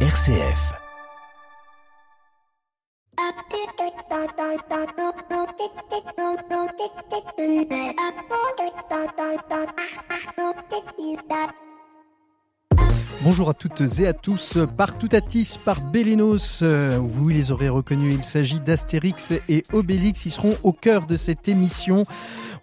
RCF. Bonjour à toutes et à tous. Par Toutatis, par Bélénos, euh, vous les aurez reconnus, il s'agit d'Astérix et Obélix. Ils seront au cœur de cette émission.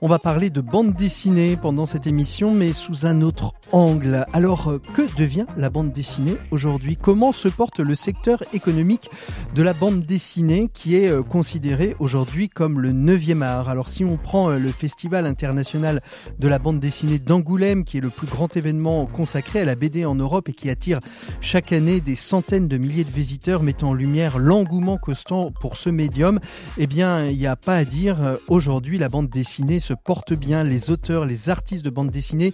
On va parler de bande dessinée pendant cette émission, mais sous un autre angle. Alors, euh, que devient la bande dessinée aujourd'hui? Comment se porte le secteur économique de la bande dessinée qui est euh, considéré aujourd'hui comme le neuvième art? Alors, si on prend le Festival international de la bande dessinée d'Angoulême, qui est le plus grand événement consacré à la BD en Europe et qui attire chaque année des centaines de milliers de visiteurs, mettant en lumière l'engouement constant pour ce médium, eh bien, il n'y a pas à dire. Aujourd'hui, la bande dessinée se porte bien. Les auteurs, les artistes de bande dessinée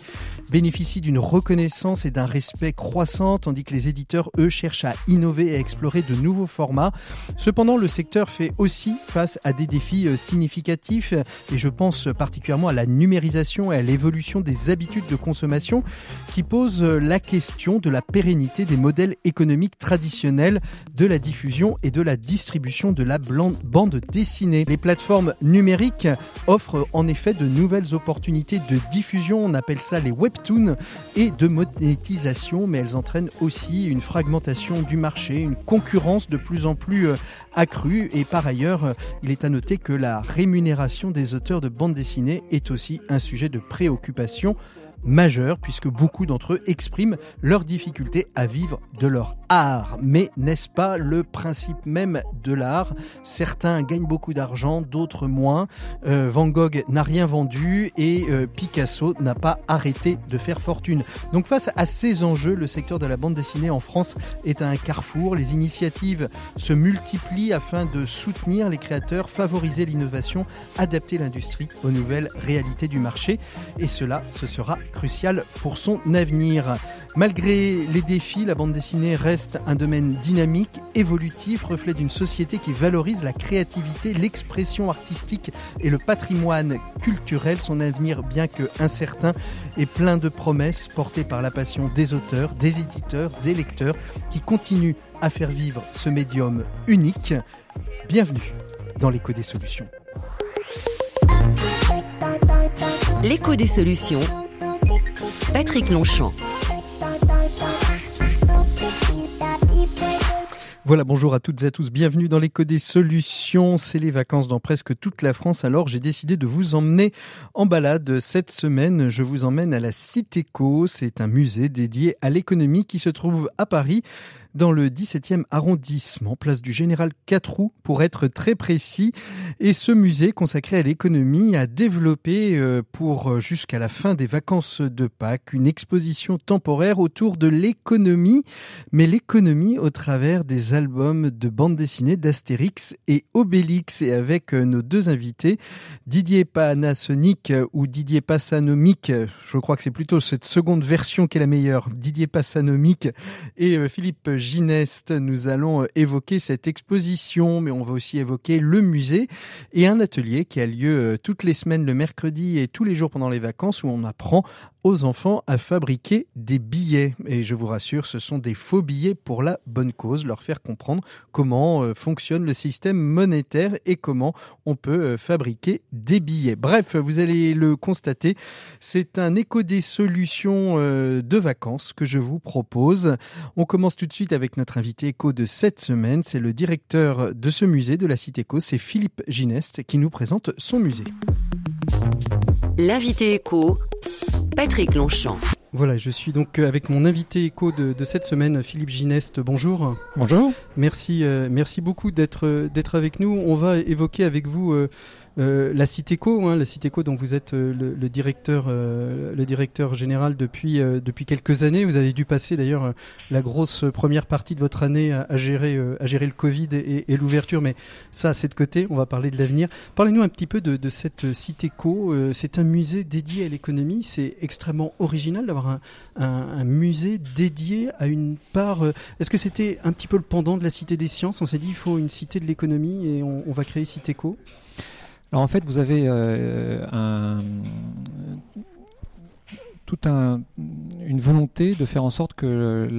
bénéficient d'une reconnaissance et d'un respect croissant, tandis que les éditeurs, eux, cherchent à innover et à explorer de nouveaux formats. Cependant, le secteur fait aussi face à des défis euh, significatifs, et je pense particulièrement à la numérisation et à l'évolution des habitudes de consommation qui posent euh, la question de la pérennité des modèles économiques traditionnels de la diffusion et de la distribution de la bande dessinée. Les plateformes numériques offrent en effet de nouvelles opportunités de diffusion, on appelle ça les webtoons, et de monétisation, mais elles entraînent aussi une fragmentation du marché, une concurrence de plus en plus euh, accrue, et par ailleurs, euh, il est à noter que la rémunération des auteurs de bande dessinée est aussi un sujet de préoccupation majeur puisque beaucoup d'entre eux expriment leur difficulté à vivre de leur art. Mais n'est-ce pas le principe même de l'art? Certains gagnent beaucoup d'argent, d'autres moins. Euh, Van Gogh n'a rien vendu et euh, Picasso n'a pas arrêté de faire fortune. Donc face à ces enjeux, le secteur de la bande dessinée en France est à un carrefour. Les initiatives se multiplient afin de soutenir les créateurs, favoriser l'innovation, adapter l'industrie aux nouvelles réalités du marché. Et cela, ce sera crucial pour son avenir. Malgré les défis, la bande dessinée reste un domaine dynamique, évolutif, reflet d'une société qui valorise la créativité, l'expression artistique et le patrimoine culturel. Son avenir, bien que incertain, est plein de promesses portées par la passion des auteurs, des éditeurs, des lecteurs qui continuent à faire vivre ce médium unique. Bienvenue dans l'écho des solutions. L'écho des solutions Patrick Longchamp. Voilà, bonjour à toutes et à tous, bienvenue dans l'écho des solutions. C'est les vacances dans presque toute la France, alors j'ai décidé de vous emmener en balade cette semaine. Je vous emmène à la Citéco, c'est un musée dédié à l'économie qui se trouve à Paris dans le 17e arrondissement, place du Général Catroux pour être très précis. Et ce musée consacré à l'économie a développé euh, pour euh, jusqu'à la fin des vacances de Pâques une exposition temporaire autour de l'économie, mais l'économie au travers des albums de bande dessinée d'Astérix et Obélix et avec euh, nos deux invités, Didier Panasonic ou Didier Passanomic, je crois que c'est plutôt cette seconde version qui est la meilleure, Didier Passanomic et Philippe Gineste, nous allons euh, évoquer cette exposition, mais on va aussi évoquer le musée et un atelier qui a lieu euh, toutes les semaines le mercredi et tous les jours pendant les vacances où on apprend aux enfants à fabriquer des billets. Et je vous rassure, ce sont des faux billets pour la bonne cause, leur faire comprendre comment euh, fonctionne le système monétaire et comment on peut fabriquer des billets. Bref, vous allez le constater, c'est un écho des solutions de vacances que je vous propose. On commence tout de suite avec notre invité éco de cette semaine. C'est le directeur de ce musée de la Cité Éco, c'est Philippe Gineste qui nous présente son musée. L'invité éco, Patrick Longchamp. Voilà, je suis donc avec mon invité éco de, cette semaine, Philippe Gineste. Bonjour. Bonjour. Merci, euh, merci beaucoup d'être d'être avec nous. On va évoquer avec vous euh, euh, la Citéco, hein, la Citéco dont vous êtes euh, le, directeur, euh, le directeur général depuis depuis quelques années. Vous avez dû passer d'ailleurs la grosse première partie de votre année à, gérer à gérer le Covid et, l'ouverture, mais ça c'est de côté. On va parler de l'avenir. Parlez-nous un petit peu de, cette Citéco. c'est un musée dédié à l'économie. C'est extrêmement original d'avoir un, musée dédié à une part. Est-ce que c'était un petit peu le pendant de la Cité des sciences? On s'est dit il faut une cité de l'économie et on, on va créer Citéco. Alors en fait, vous avez euh, toute un, une volonté de faire en sorte que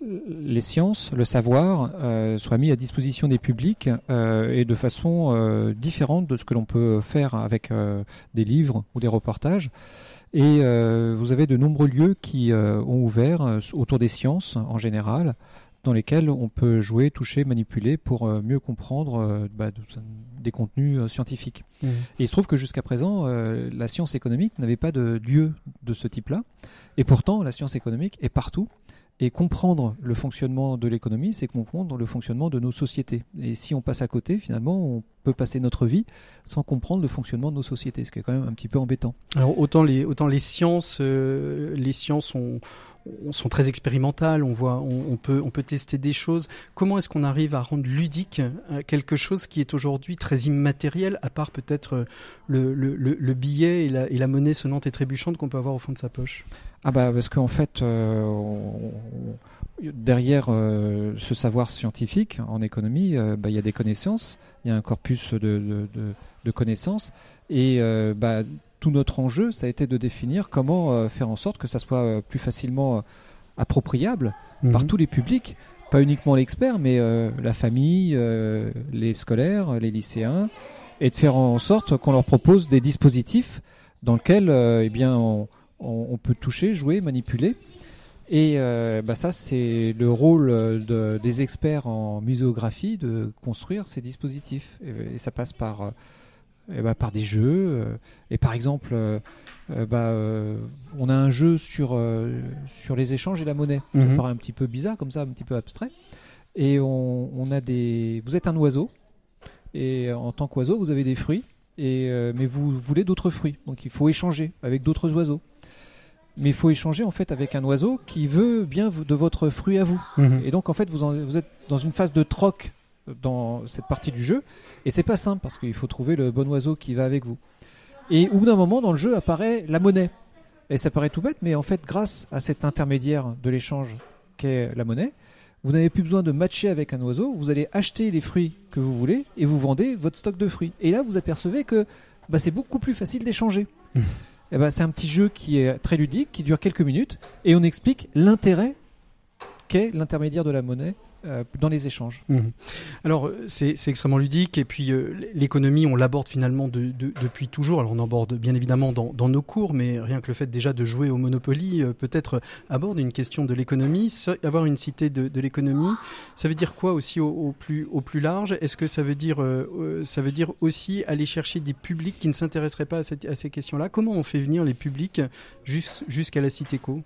les sciences, le savoir euh, soient mis à disposition des publics euh, et de façon différente de ce que l'on peut faire avec des livres ou des reportages. Et vous avez de nombreux lieux qui ont ouvert autour des sciences en général, dans lesquels on peut jouer, toucher, manipuler pour mieux comprendre bah, des contenus scientifiques. Mmh. Et il se trouve que jusqu'à présent, la science économique n'avait pas de lieu de ce type-là. Et pourtant, la science économique est partout. Et comprendre le fonctionnement de l'économie, c'est comprendre le fonctionnement de nos sociétés. Et si on passe à côté, finalement, on peut passer notre vie sans comprendre le fonctionnement de nos sociétés, ce qui est quand même un petit peu embêtant. Alors autant les autant les sciences, euh, les sciences ont sont très expérimentales, on voit, on, peut, on peut tester des choses. Comment est-ce qu'on arrive à rendre ludique euh, quelque chose qui est aujourd'hui très immatériel, à part peut-être euh, le, le, le, billet et la, et la, monnaie sonnante et trébuchante qu'on peut avoir au fond de sa poche? Ah bah parce qu'en fait, euh, derrière ce savoir scientifique en économie, bah, il y a des connaissances, il y a un corpus de, de, de, de connaissances, et bah, tout notre enjeu, ça a été de définir comment euh, faire en sorte que ça soit euh, plus facilement euh, appropriable par mhm. tous les publics, pas uniquement l'expert, mais la famille, les scolaires, les lycéens, et de faire en sorte qu'on leur propose des dispositifs dans lesquels eh bien, on, peut toucher, jouer, manipuler. Et bah ça, c'est le rôle des experts en muséographie de construire ces dispositifs. Et, et ça passe par ben, par des jeux. Euh, et par exemple, euh, euh, bah, on a un jeu sur, sur les échanges et la monnaie. Ça mhm. paraît un petit peu bizarre, comme ça, un petit peu abstrait. Et on, on a des. Vous êtes un oiseau, et en tant qu'oiseau, vous avez des fruits, et, mais vous voulez d'autres fruits. Donc il faut échanger avec d'autres oiseaux. Mais il faut échanger en fait avec un oiseau qui veut bien de votre fruit à vous. Mhm. Et donc en fait, vous, vous êtes dans une phase de troc dans cette partie du jeu. Et c'est pas simple parce qu'il faut trouver le bon oiseau qui va avec vous. Et au bout d'un moment, dans le jeu apparaît la monnaie. Et ça paraît tout bête, mais en fait, grâce à cet intermédiaire de l'échange qu'est la monnaie, vous n'avez plus besoin de matcher avec un oiseau. Vous allez acheter les fruits que vous voulez et vous vendez votre stock de fruits. Et là, vous apercevez que bah, c'est beaucoup plus facile d'échanger. Et bah, c'est un petit jeu qui est très ludique, qui dure quelques minutes, et on explique l'intérêt qu'est l'intermédiaire de la monnaie dans les échanges. Mhm. Alors c'est extrêmement ludique et puis euh, l'économie on l'aborde finalement de, depuis toujours. Alors on aborde bien évidemment dans, nos cours, mais rien que le fait déjà de jouer au Monopoly euh, peut-être aborde une question de l'économie. Avoir une cité de, l'économie, ça veut dire quoi aussi au, plus au plus large? Est-ce que ça veut dire ça veut dire aussi aller chercher des publics qui ne s'intéresseraient pas à, à ces questions-là? Comment on fait venir les publics jusqu'à la cité co?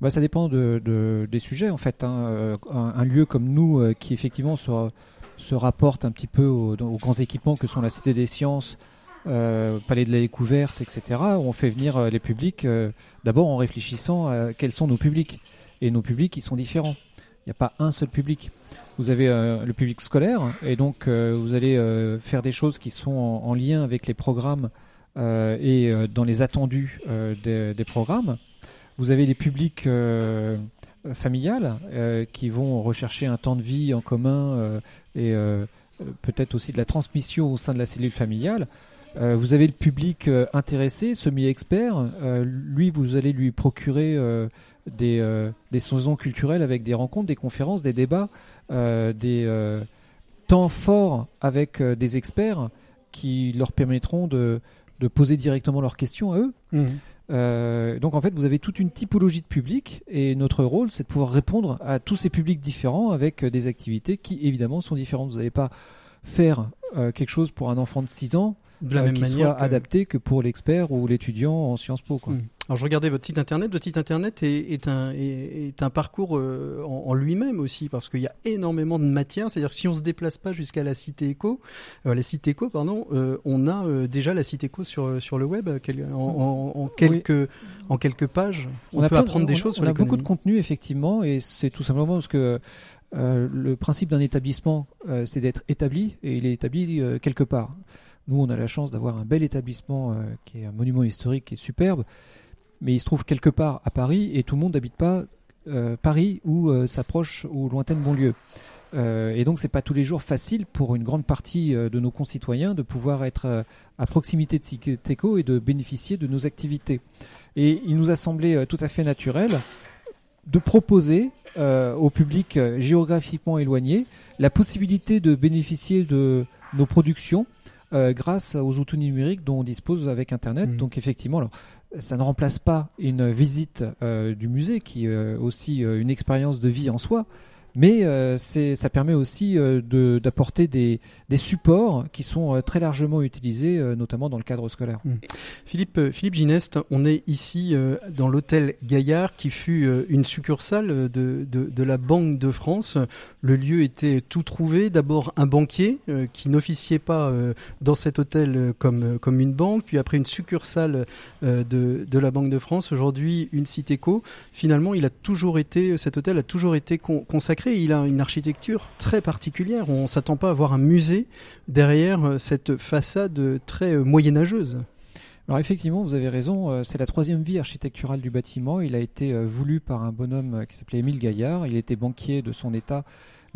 Bah, Ça dépend de, des sujets en fait. Hein. Euh, un, lieu comme nous euh, qui effectivement se, rapporte un petit peu aux, grands équipements que sont la Cité des Sciences, euh, Palais de la Découverte, etc. On fait venir les publics d'abord en réfléchissant à quels sont nos publics. Et nos publics, ils sont différents. Il n'y a pas un seul public. Vous avez le public scolaire et donc vous allez faire des choses qui sont en, lien avec les programmes et dans les attendus des, programmes. Vous avez les publics euh, familiales euh, qui vont rechercher un temps de vie en commun euh, et peut-être aussi de la transmission au sein de la cellule familiale. vous avez le public intéressé, semi-expert. lui, vous allez lui procurer des, des saisons culturelles avec des rencontres, des conférences, des débats, des temps forts avec des experts qui leur permettront de, poser directement leurs questions à eux. Mmh. Euh, donc en fait, vous avez toute une typologie de public et notre rôle, c'est de pouvoir répondre à tous ces publics différents avec euh, des activités qui évidemment sont différentes. Vous n'allez pas faire euh, quelque chose pour un enfant de 6 ans de la même qui manière soit adapté que pour l'expert ou l'étudiant en Sciences Po. Quoi. Mmh. Alors je regardais votre site internet. Votre site internet est, est un, est, un parcours euh, en, lui-même aussi parce qu'il y a énormément de matière. C'est-à-dire que si on se déplace pas jusqu'à la cité éco, euh, la cité éco, pardon, euh, on a déjà la cité éco sur sur le web en, en, quelques en quelques pages. On, peut apprendre des choses. On a beaucoup de contenu effectivement et c'est tout simplement parce que le principe d'un établissement, c'est d'être établi et il est établi quelque part. Nous, on a la chance d'avoir un bel établissement qui est un monument historique qui est superbe mais il se trouve quelque part à Paris et tout le monde n'habite pas euh, Paris ou euh, sa proche ou lointaine banlieue. Euh, et donc c'est pas tous les jours facile pour une grande partie de nos concitoyens de pouvoir être à proximité de Citeco et de bénéficier de nos activités. Et il nous a semblé tout à fait naturel de proposer au public géographiquement éloigné la possibilité de bénéficier de nos productions grâce aux outils numériques dont on dispose avec Internet. Mmh. Donc effectivement, alors, ça ne remplace pas une visite du musée qui est aussi une expérience de vie en soi, mais euh, ça permet aussi euh, d'apporter des, des, supports qui sont euh, très largement utilisés, notamment dans le cadre scolaire. Mmh. Philippe, Philippe Gineste, on est ici dans l'hôtel Gaillard, qui fut une succursale de, de, de, la Banque de France. Le lieu était tout trouvé. D'abord un banquier qui n'officiait pas dans cet hôtel comme, comme une banque, puis après une succursale de, de la Banque de France. Aujourd'hui, une Citéco. Finalement, il a toujours été, cet hôtel a toujours été consacré il a une architecture très particulière. On ne s'attend pas à voir un musée derrière euh, cette façade très euh, moyenâgeuse. Alors effectivement, vous avez raison, euh, c'est la troisième vie architecturale du bâtiment. Il a été voulu par un bonhomme qui s'appelait Émile Gaillard. Il était banquier de son état,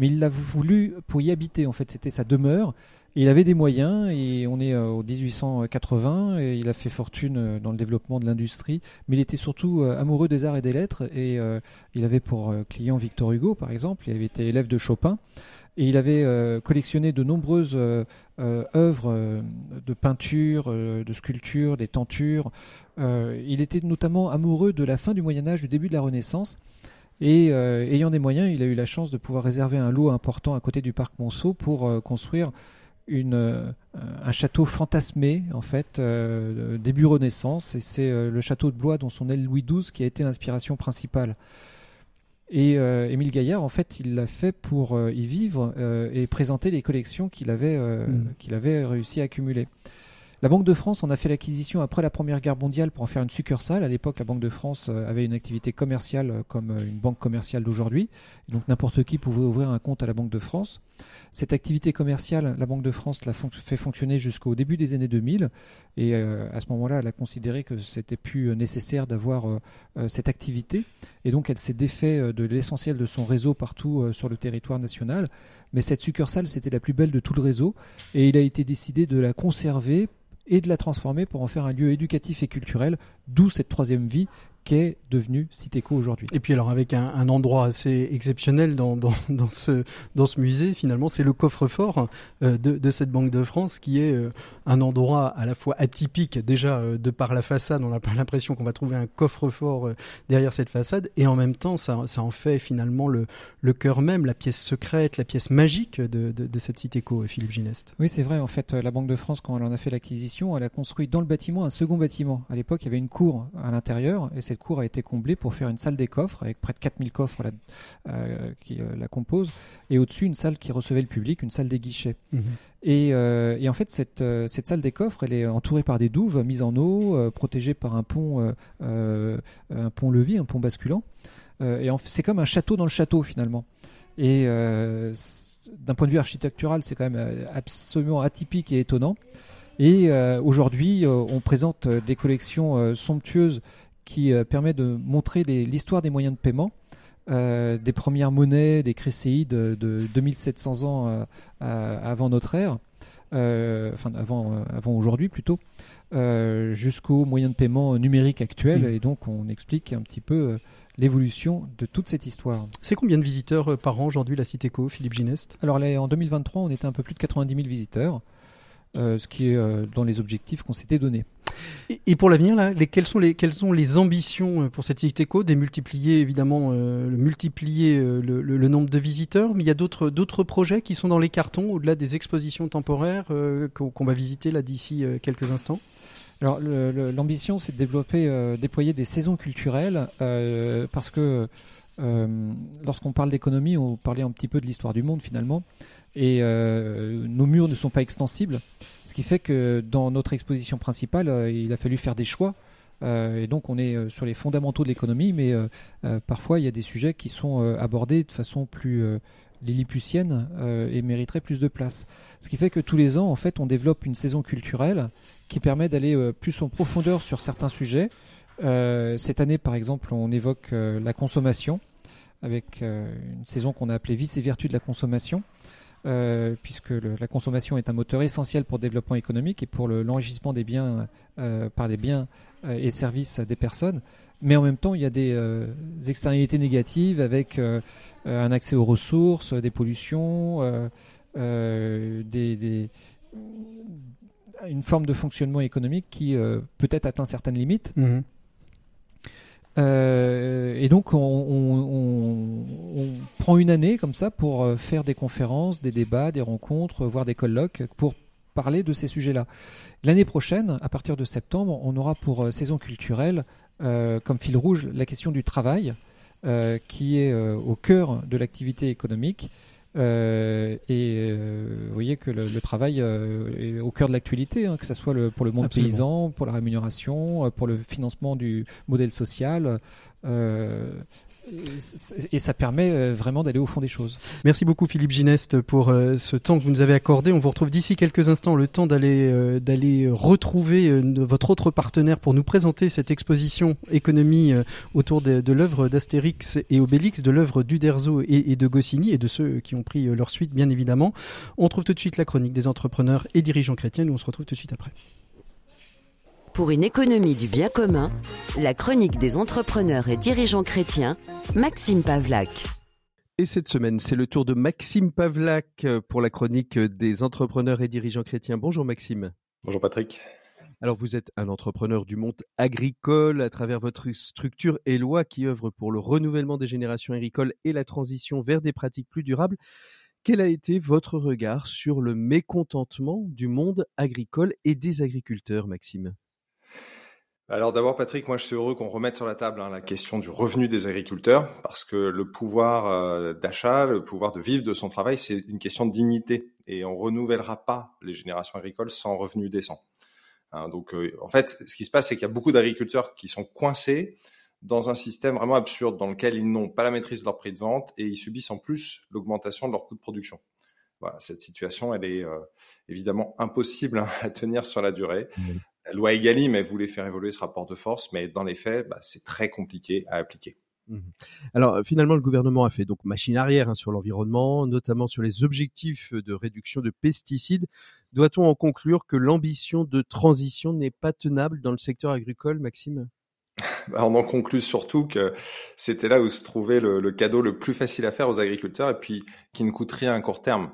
mais il l'a voulu pour y habiter. En fait, c'était sa demeure il avait des moyens et on est au 1880 et il a fait fortune euh, dans le développement de l'industrie, mais il était surtout euh, amoureux des arts et des lettres et euh, il avait pour client Victor Hugo par exemple, il avait été élève de Chopin et il avait collectionné de nombreuses œuvres de peinture, de sculpture, des tentures. il était notamment amoureux de la fin du Moyen Âge, du début de la Renaissance. Et ayant des moyens, il a eu la chance de pouvoir réserver un lot important à côté du parc Monceau pour construire une, euh, un château fantasmé, en fait, euh, début Renaissance, et c'est euh, le château de Blois, dont son aile Louis XII, qui a été l'inspiration principale. Et Émile Gaillard, en fait, il l'a fait pour y vivre et présenter les collections qu'il avait, mmh. qu'il avait réussi à accumuler. La Banque de France en a fait l'acquisition après la Première Guerre mondiale pour en faire une succursale. À l'époque, la Banque de France euh, avait une activité commerciale euh, comme euh, une banque commerciale d'aujourd'hui. Donc n'importe qui pouvait ouvrir un compte à la Banque de France. Cette activité commerciale, la Banque de France l'a fait fonctionner jusqu'au début des années 2000. Et à ce moment-là, elle a considéré que c'était plus nécessaire d'avoir cette activité. Et donc elle s'est défait de l'essentiel de son réseau partout sur le territoire national. Mais cette succursale, c'était la plus belle de tout le réseau. Et il a été décidé de la conserver et de la transformer pour en faire un lieu éducatif et culturel, d'où cette troisième vie qu'est devenu Citéco aujourd'hui. Et puis alors avec un, endroit assez exceptionnel dans, dans, dans, ce, dans ce musée, finalement, c'est le coffre-fort euh, de, de, cette Banque de France qui est euh, un endroit à la fois atypique, déjà euh, de par la façade, on a l'impression qu'on va trouver un coffre-fort derrière cette façade, et en même temps, ça, ça en fait finalement le, le cœur même, la pièce secrète, la pièce magique de, de, de cette Citéco, Philippe Gineste. Oui, c'est vrai, en fait, la Banque de France, quand elle en a fait l'acquisition, elle a construit dans le bâtiment un second bâtiment. À l'époque, il y avait une cour à l'intérieur, et cette cour a été comblée pour faire une salle des coffres avec près de 4000 coffres euh, qui euh, la composent et au-dessus une salle qui recevait le public, une salle des guichets. Mhm. Euh, et, en fait, cette, cette, salle des coffres, elle est entourée par des douves mises en eau, protégée par un pont, un pont levis, un pont basculant. et c'est comme un château dans le château finalement. Et d'un point de vue architectural, c'est quand même absolument atypique et étonnant. Et aujourd'hui, on présente des collections somptueuses qui euh, permet de montrer l'histoire des moyens de paiement. Euh, des premières monnaies, des crécéides de, 2700 ans euh, avant notre ère, enfin avant, avant aujourd'hui plutôt, jusqu'aux moyens de paiement numériques actuels. Mm. Et donc on explique un petit peu l'évolution de toute cette histoire. C'est combien de visiteurs par an aujourd'hui la Citéco, Philippe Gineste Alors en 2023, on était un peu plus de 90 000 visiteurs, ce qui est dans les objectifs qu'on s'était donnés. Et, pour l'avenir, quelles, sont les, ambitions euh, pour cette Citéco Démultiplier, évidemment, euh, multiplier euh, le, nombre de visiteurs, mais il y a d'autres, projets qui sont dans les cartons, au-delà des expositions temporaires qu'on, va visiter là d'ici quelques instants? L'ambition, c'est de développer, déployer des saisons culturelles, parce que lorsqu'on parle d'économie, on parlait un petit peu de l'histoire du monde finalement et euh, nos murs ne sont pas extensibles, ce qui fait que dans notre exposition principale, euh, il a fallu faire des choix. Euh, et donc on est sur les fondamentaux de l'économie, mais parfois il y a des sujets qui sont abordés de façon plus lilliputienne et mériteraient plus de place. Ce qui fait que tous les ans, en fait, on développe une saison culturelle qui permet d'aller plus en profondeur sur certains sujets. cette année, par exemple, on évoque la consommation avec une saison qu'on a appelée Vice et vertus de la consommation. Euh, puisque la consommation est un moteur essentiel pour le développement économique et pour l'enrichissement des biens par des biens et services des personnes. Mais en même temps, il y a des, externalités négatives avec un accès aux ressources, des pollutions, une forme de fonctionnement économique qui peut-être atteint certaines limites. Mmh. Euh, et donc, on, prend une année comme ça pour euh, faire des conférences, des débats, des rencontres, voire des colloques pour parler de ces sujets-là. L'année prochaine, à partir de septembre, on aura pour euh, saison culturelle comme fil rouge la question du travail, qui est au cœur de l'activité économique euh, et euh, vous voyez que le, travail euh, est au cœur de l'actualité, hein, que ce soit le, pour le monde paysan, pour la rémunération, pour le financement du modèle social et ça permet euh, vraiment d'aller au fond des choses. Merci beaucoup Philippe Gineste pour euh, ce temps que vous nous avez accordé. On vous retrouve d'ici quelques instants, le temps d'aller euh, retrouver votre autre partenaire pour nous présenter cette exposition économie autour de, l'œuvre d'Astérix et Obélix, de l'œuvre d'Uderzo et, de Goscinny et de ceux qui ont pris leur suite bien évidemment. On trouve tout de suite la chronique des entrepreneurs et dirigeants chrétiens. Nous on se retrouve tout de suite après. Pour une économie du bien commun, la chronique des entrepreneurs et dirigeants chrétiens, Maxime Pavlak. Et cette semaine, c'est le tour de Maxime Pavlak pour la chronique des entrepreneurs et dirigeants chrétiens. Bonjour Maxime. Bonjour Patrick. Alors vous êtes un entrepreneur du monde agricole à travers votre structure Eloi qui œuvre pour le renouvellement des générations agricoles et la transition vers des pratiques plus durables. Quel a été votre regard sur le mécontentement du monde agricole et des agriculteurs, Maxime? Alors d'abord, Patrick, moi je suis heureux qu'on remette sur la table hein, la question du revenu des agriculteurs, parce que le pouvoir euh, d'achat, le pouvoir de vivre de son travail, c'est une question de dignité, et on renouvellera pas les générations agricoles sans revenu décent. Hein, donc euh, en fait, ce qui se passe, c'est qu'il y a beaucoup d'agriculteurs qui sont coincés dans un système vraiment absurde, dans lequel ils n'ont pas la maîtrise de leur prix de vente et ils subissent en plus l'augmentation de leur coût de production. Voilà, cette situation, elle est euh, évidemment impossible hein, à tenir sur la durée. La loi Egalim, elle voulait faire évoluer ce rapport de force, mais dans les faits, bah, c'est très compliqué à appliquer. Mmh Alors finalement, le gouvernement a fait donc machine arrière hein, sur l'environnement, notamment sur les objectifs de réduction de pesticides. Doit-on en conclure que l'ambition de transition n'est pas tenable dans le secteur agricole, Maxime? Bah, on en conclut surtout que c'était là où se trouvait le, le, cadeau le plus facile à faire aux agriculteurs et puis qui ne coûte rien à court terme.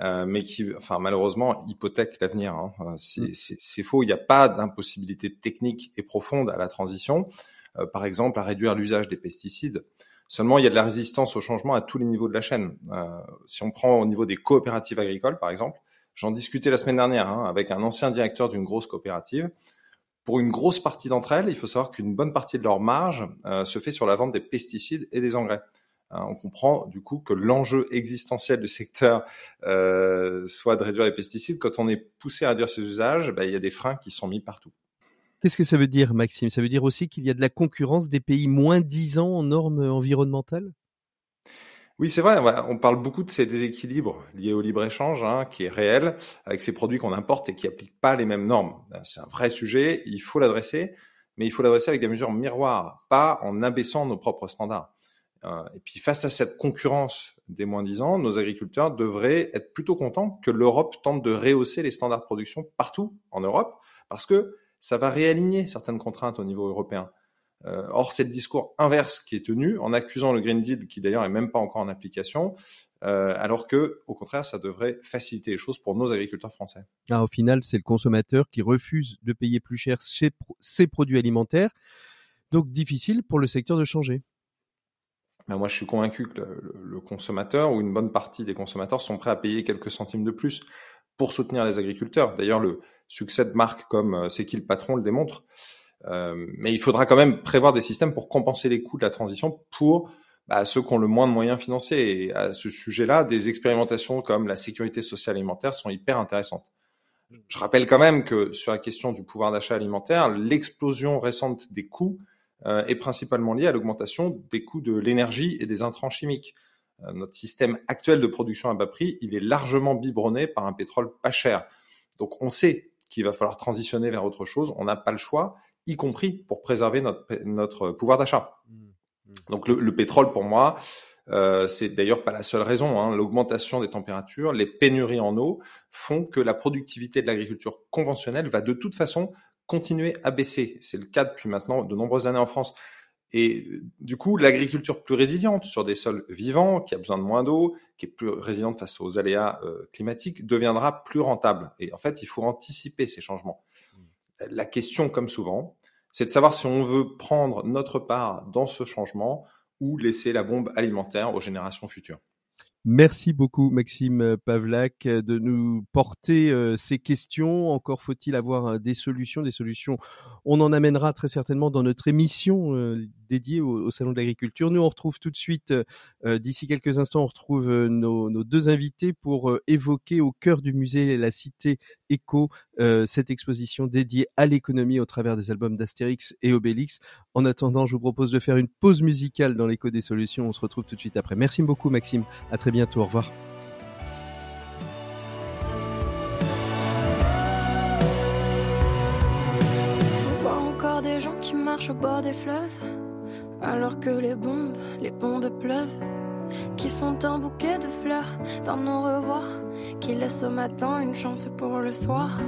Euh, mais qui, enfin malheureusement, hypothèque l'avenir. Hein. Euh, mm. C'est faux. Il n'y a pas d'impossibilité technique et profonde à la transition. Euh, par exemple, à réduire l'usage des pesticides. Seulement, il y a de la résistance au changement à tous les niveaux de la chaîne. Euh, si on prend au niveau des coopératives agricoles, par exemple, j'en discutais la semaine dernière hein, avec un ancien directeur d'une grosse coopérative. Pour une grosse partie d'entre elles, il faut savoir qu'une bonne partie de leur marge se fait sur la vente des pesticides et des engrais. Hein, on comprend du coup que l'enjeu existentiel du secteur euh, soit de réduire les pesticides. Quand on est poussé à réduire ces usages, bah, il y a des freins qui sont mis partout. Qu'est-ce que ça veut dire, Maxime? Ça veut dire aussi qu'il y a de la concurrence des pays moins disants en normes environnementales? Oui, c'est vrai. On parle beaucoup de ces déséquilibres liés au libre-échange, hein, qui est réel, avec ces produits qu'on importe et qui n'appliquent pas les mêmes normes. C'est un vrai sujet, il faut l'adresser, mais il faut l'adresser avec des mesures miroirs, pas en abaissant nos propres standards. Euh, et puis face à cette concurrence des moins 10 ans, nos agriculteurs devraient être plutôt contents que l'Europe tente de rehausser les standards de production partout en Europe, parce que ça va réaligner certaines contraintes au niveau européen. Euh, or, c'est le discours inverse qui est tenu en accusant le Green Deal, qui d'ailleurs est même pas encore en application, euh, alors que, au contraire, ça devrait faciliter les choses pour nos agriculteurs français. Ah, au final, c'est le consommateur qui refuse de payer plus cher ses produits alimentaires, donc difficile pour le secteur de changer. Ben, moi, je suis convaincu que le, consommateur ou une bonne partie des consommateurs sont prêts à payer quelques centimes de plus pour soutenir les agriculteurs. D'ailleurs, le succès de marques comme euh, C'est qui le patron le démontre. Euh, mais il faudra quand même prévoir des systèmes pour compenser les coûts de la transition pour bah, ceux qui ont le moins de moyens financiers. Et à ce sujet-là, des expérimentations comme la sécurité sociale alimentaire sont hyper intéressantes. Je rappelle quand même que sur la question du pouvoir d'achat alimentaire, l'explosion récente des coûts euh, est principalement lié à l'augmentation des coûts de l'énergie et des intrants chimiques. Euh, notre système actuel de production à bas prix, il est largement biberonné par un pétrole pas cher. Donc on sait qu'il va falloir transitionner vers autre chose, on n'a pas le choix, y compris pour préserver notre, notre pouvoir d'achat. Mmh, mmh. Donc le, le, pétrole, pour moi, Euh, c'est d'ailleurs pas la seule raison. Hein. L'augmentation des températures, les pénuries en eau font que la productivité de l'agriculture conventionnelle va de toute façon continuer à baisser. C'est le cas depuis maintenant de nombreuses années en France. Et du coup, l'agriculture plus résiliente sur des sols vivants, qui a besoin de moins d'eau, qui est plus résiliente face aux aléas euh, climatiques, deviendra plus rentable. Et en fait, il faut anticiper ces changements. La question, comme souvent, c'est de savoir si on veut prendre notre part dans ce changement ou laisser la bombe alimentaire aux générations futures. Merci beaucoup Maxime Pavlak de nous porter euh, ces questions. Encore faut-il avoir euh, des solutions, des solutions. On en amènera très certainement dans notre émission euh, dédiée au, Salon de l'agriculture. Nous on retrouve tout de suite, d'ici quelques instants, on retrouve nos, nos, deux invités pour évoquer au cœur du musée la cité Éco cette exposition dédiée à l'économie au travers des albums d'Astérix et Obélix. En attendant, je vous propose de faire une pause musicale dans l'écho des solutions. On se retrouve tout de suite après. Merci beaucoup Maxime. À très bientôt. Au revoir. Au bord des fleuves, alors que les bombes, les bombes pleuvent, qui font un bouquet de fleurs dans nos revoirs, qui laissent au matin une chance pour le soir.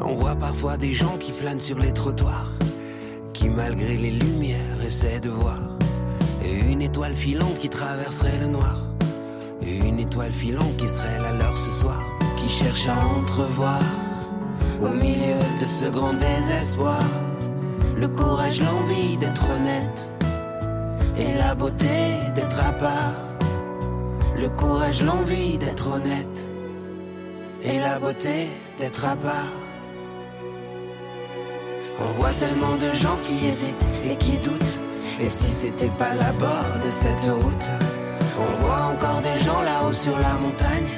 On voit parfois des gens qui flânent sur les trottoirs, qui malgré les lumières essaient de voir, une étoile filante qui traverserait le noir. Une étoile filante qui serait la leur ce soir, qui cherche à entrevoir au milieu de ce grand désespoir le courage, l'envie d'être honnête et la beauté d'être à part. Le courage, l'envie d'être honnête et la beauté d'être à part. On voit tellement de gens qui hésitent et qui doutent. Et si c'était pas la bord de cette route? On voit encore des gens là-haut sur la montagne,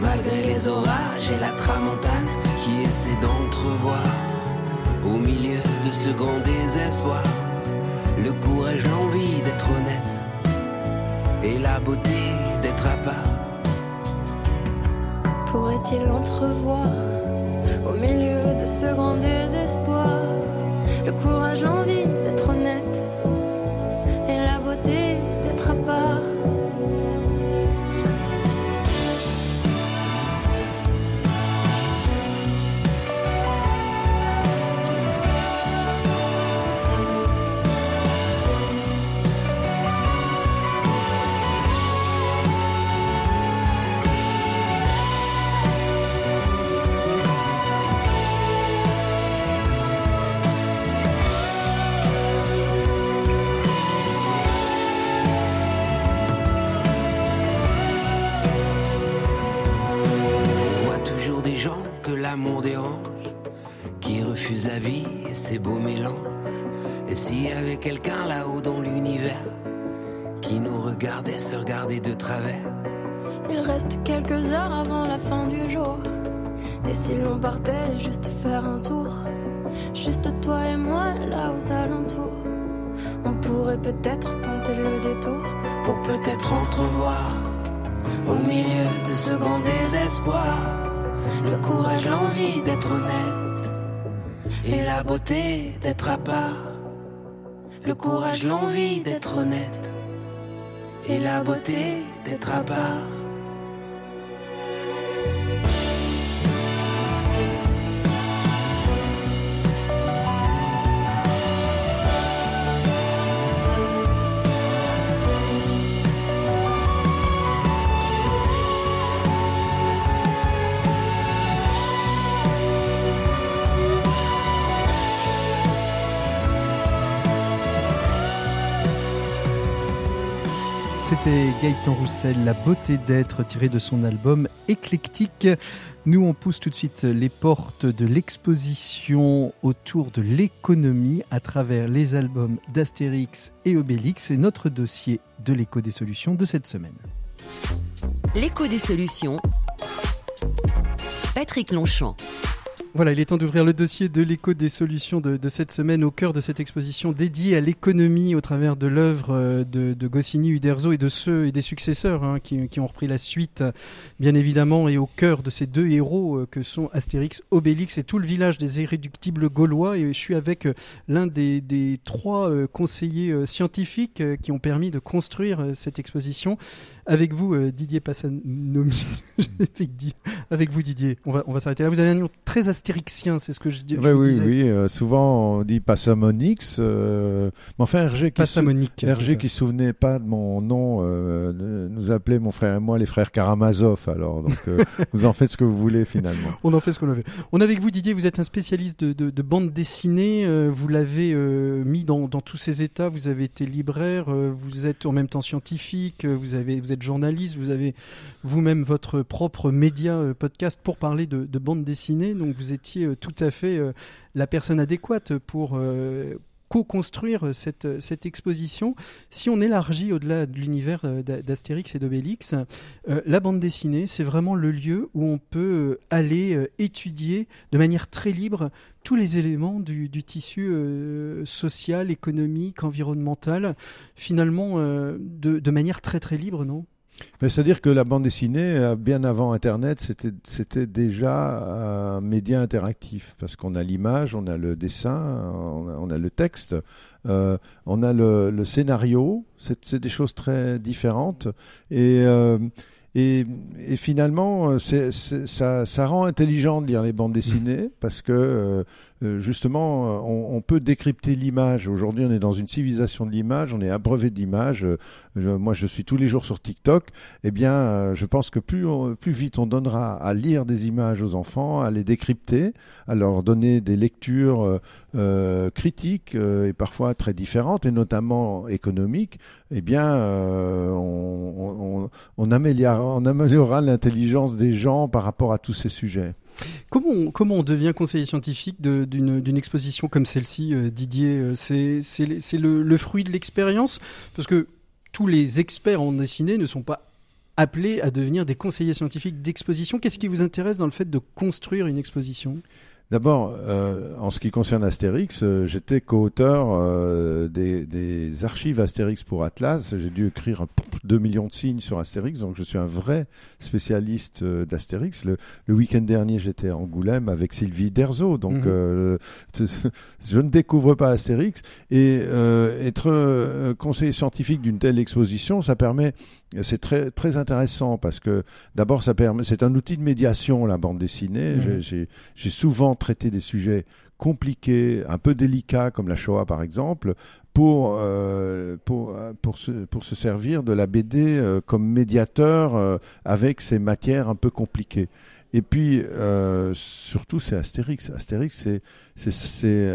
malgré les orages et la tramontane, qui essaient d'entrevoir, au milieu de ce grand désespoir, le courage, l'envie d'être honnête, et la beauté d'être à part. Pourrait-il entrevoir, au milieu de ce grand désespoir, le courage, l'envie grand désespoir le courage, l'envie d'être honnête et la beauté d'être à part. Le courage, l'envie d'être honnête et la beauté d'être à part. C'était Gaëtan Roussel, La beauté d'être, tiré de son album Éclectique. Nous, on pousse tout de suite les portes de l'exposition autour de l'économie à travers les albums d'Astérix et Obélix. C'est notre dossier de l'écho des solutions de cette semaine. L'écho des solutions. Patrick Longchamp. Voilà, il est temps d'ouvrir le dossier de l'écho des solutions de, cette semaine au cœur de cette exposition dédiée à l'économie au travers de l'œuvre euh, de, de, Goscinny, Uderzo et de ceux et des successeurs hein, qui, ont repris la suite, bien évidemment, et au cœur de ces deux héros euh, que sont Astérix, Obélix et tout le village des irréductibles gaulois. Et je suis avec euh, l'un des, trois conseillers scientifiques qui ont permis de construire cette exposition. Avec vous, Didier Passanomi. avec vous, Didier. On va, on va s'arrêter là. Vous avez un nom très astérixien, c'est ce que je, je oui, oui, Oui, euh, souvent on dit Passamonix. Euh, mais enfin, Hergé qui, Passamonique, Hergé qui se souvenait pas de mon nom euh, nous appelait mon frère et moi les frères Karamazov. Alors, donc euh, vous en faites ce que vous voulez finalement. On en fait ce qu'on veut. On est avec vous, Didier. Vous êtes un spécialiste de, de, de bande dessinée. Vous l'avez euh, mis dans, dans tous ces états. Vous avez été libraire. vous êtes en même temps scientifique. Vous avez, vous êtes journaliste. Vous avez vous-même votre propre média podcast pour parler de, de bande dessinée. Donc vous étiez tout à fait la personne adéquate pour co-construire cette, exposition. Si on élargit au-delà de l'univers d'Astérix et d'Obélix, euh, la bande dessinée, c'est vraiment le lieu où on peut aller euh, étudier de manière très libre tous les éléments du, tissu euh, social, économique, environnemental, finalement de, de manière très très libre, non? C'est-à-dire que la bande dessinée, euh, bien avant Internet, c'était, déjà un média interactif, parce qu'on a l'image, on a le dessin, on a, on a le texte, euh, on a le, le scénario, c'est, c'est, des choses très différentes. Et, euh, et, et, finalement, euh, ça, ça, rend intelligent de lire les bandes dessinées, parce que euh, euh, justement, on, on, peut décrypter l'image. Aujourd'hui, on est dans une civilisation de l'image, on est abreuvé d'images. moi, je suis tous les jours sur TikTok. Eh bien, je pense que plus, plus vite on donnera à lire des images aux enfants, à les décrypter, à leur donner des lectures euh, critiques et parfois très différentes, et notamment économiques, eh bien, euh, on, on, on, améliore, on améliorera l'intelligence des gens par rapport à tous ces sujets. Comment on, comment on devient conseiller scientifique d'une exposition comme celle-ci, euh, Didier euh, C'est le, le fruit de l'expérience? Parce que tous les experts en dessinée ne sont pas appelés à devenir des conseillers scientifiques d'exposition. Qu'est-ce qui vous intéresse dans le fait de construire une exposition? D'abord, euh, en ce qui concerne Astérix, euh, j'étais co-auteur euh, des, des, archives Astérix pour Atlas. J'ai dû écrire 2 millions de signes sur Astérix, donc je suis un vrai spécialiste euh, d'Astérix. Le, le week-end dernier, j'étais à Angoulême avec Sylvie Derzo, donc mmh. je ne découvre pas Astérix. Et être conseiller scientifique d'une telle exposition, ça permet, c'est très très intéressant parce que d'abord, ça permet, c'est un outil de médiation la bande dessinée. Mmh. J'ai souvent traiter des sujets compliqués, un peu délicats, comme la Shoah par exemple, pour, euh, pour, euh, pour, se, pour se servir de la BD euh, comme médiateur euh, avec ces matières un peu compliquées. Et puis, surtout, c'est Astérix. Astérix, c'est c'est c'est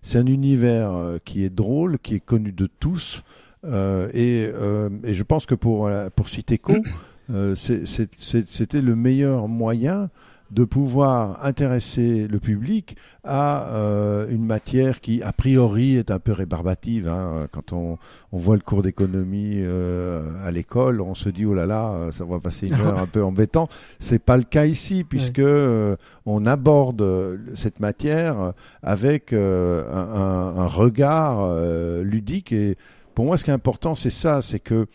c'est un univers qui est drôle, qui est connu de tous. et, et je pense que pour pour Citéco, c'était le meilleur moyen de pouvoir intéresser le public à euh, une matière qui, a priori, est un peu rébarbative. Hein. Quand on, on, voit le cours d'économie euh, à l'école, on se dit oh là là, ça va passer une heure un peu embêtant. C'est pas le cas ici, puisque euh, on aborde cette matière avec euh, un, un, regard euh, ludique. Et pour moi, ce qui est important, c'est ça, c'est que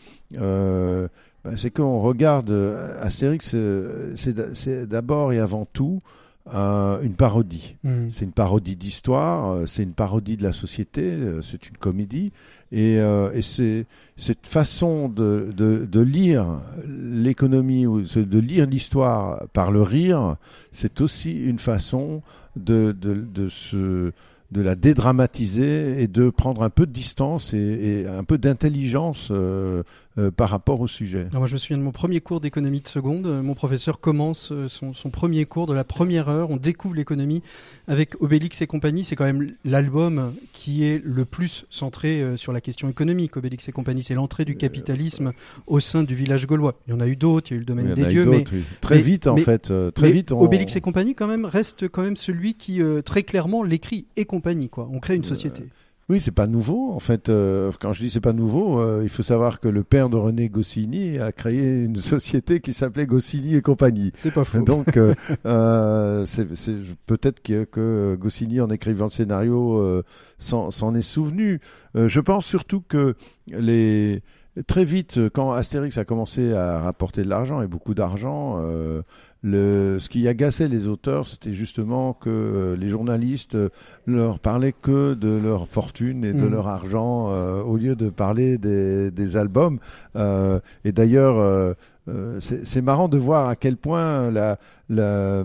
ben, c'est qu'on regarde euh, Astérix, euh, c'est d'abord et avant tout euh, une parodie. Mmh. C'est une parodie d'histoire, euh, c'est une parodie de la société, c'est une comédie. Et, et c'est cette façon de, de, de lire l'économie ou de lire l'histoire par le rire, c'est aussi une façon de, de, de se de la dédramatiser et de prendre un peu de distance et, et un peu d'intelligence euh, euh, par rapport au sujet. Alors moi, je me souviens de mon premier cours d'économie de seconde. Mon professeur commence euh, son, son, premier cours de la première heure. On découvre l'économie avec Obélix et compagnie. C'est quand même l'album qui est le plus centré euh, sur la question économique. Obélix et compagnie, c'est l'entrée du capitalisme au sein du village gaulois. Il y en a eu d'autres. Il y a eu le domaine des dieux, mais oui. très mais, vite en mais, fait. très vite. On... Obélix et compagnie quand même reste quand même celui qui très clairement l'écrit et compagnie. Quoi. On crée une société. Oui, c'est pas nouveau. En fait, euh, quand je dis c'est pas nouveau, euh, il faut savoir que le père de René Goscinny a créé une société qui s'appelait Goscinny et compagnie. C'est pas faux. Donc, euh, peut-être que, que Goscinny, en écrivant le scénario, s'en est souvenu. Je pense surtout que les très vite, quand Astérix a commencé à rapporter de l'argent et beaucoup d'argent, euh, le, ce qui agaçait les auteurs, c'était justement que euh, les journalistes euh, leur parlaient que de leur fortune et de Mhm. leur argent euh, au lieu de parler des, des albums. Euh, et d'ailleurs, c'est c'est marrant de voir à quel point la, la, la-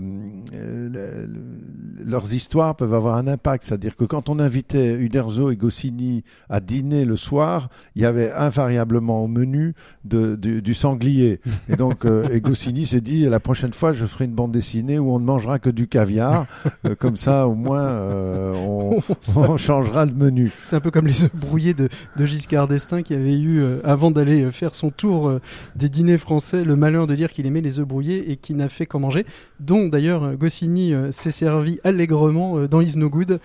le- leurs histoires peuvent avoir un impact. C'est-à-dire que quand on invitait Uderzo et Goscinny à dîner le soir, il y avait invariablement au menu de, du, du sanglier. Et donc, euh, et Goscinny s'est dit, la prochaine fois, je ferai une bande dessinée où on ne mangera que du caviar. Euh, comme ça, au moins, euh, on, on changera le menu. C'est un peu comme les œufs brouillés de, de Giscard d'Estaing qui avait eu, euh, avant d'aller faire son tour des dîners français, le malheur de dire qu'il aimait les œufs brouillés et qui n'a fait qu'en manger. Dont d'ailleurs Goscinny s'est servi allègrement dans Is No Good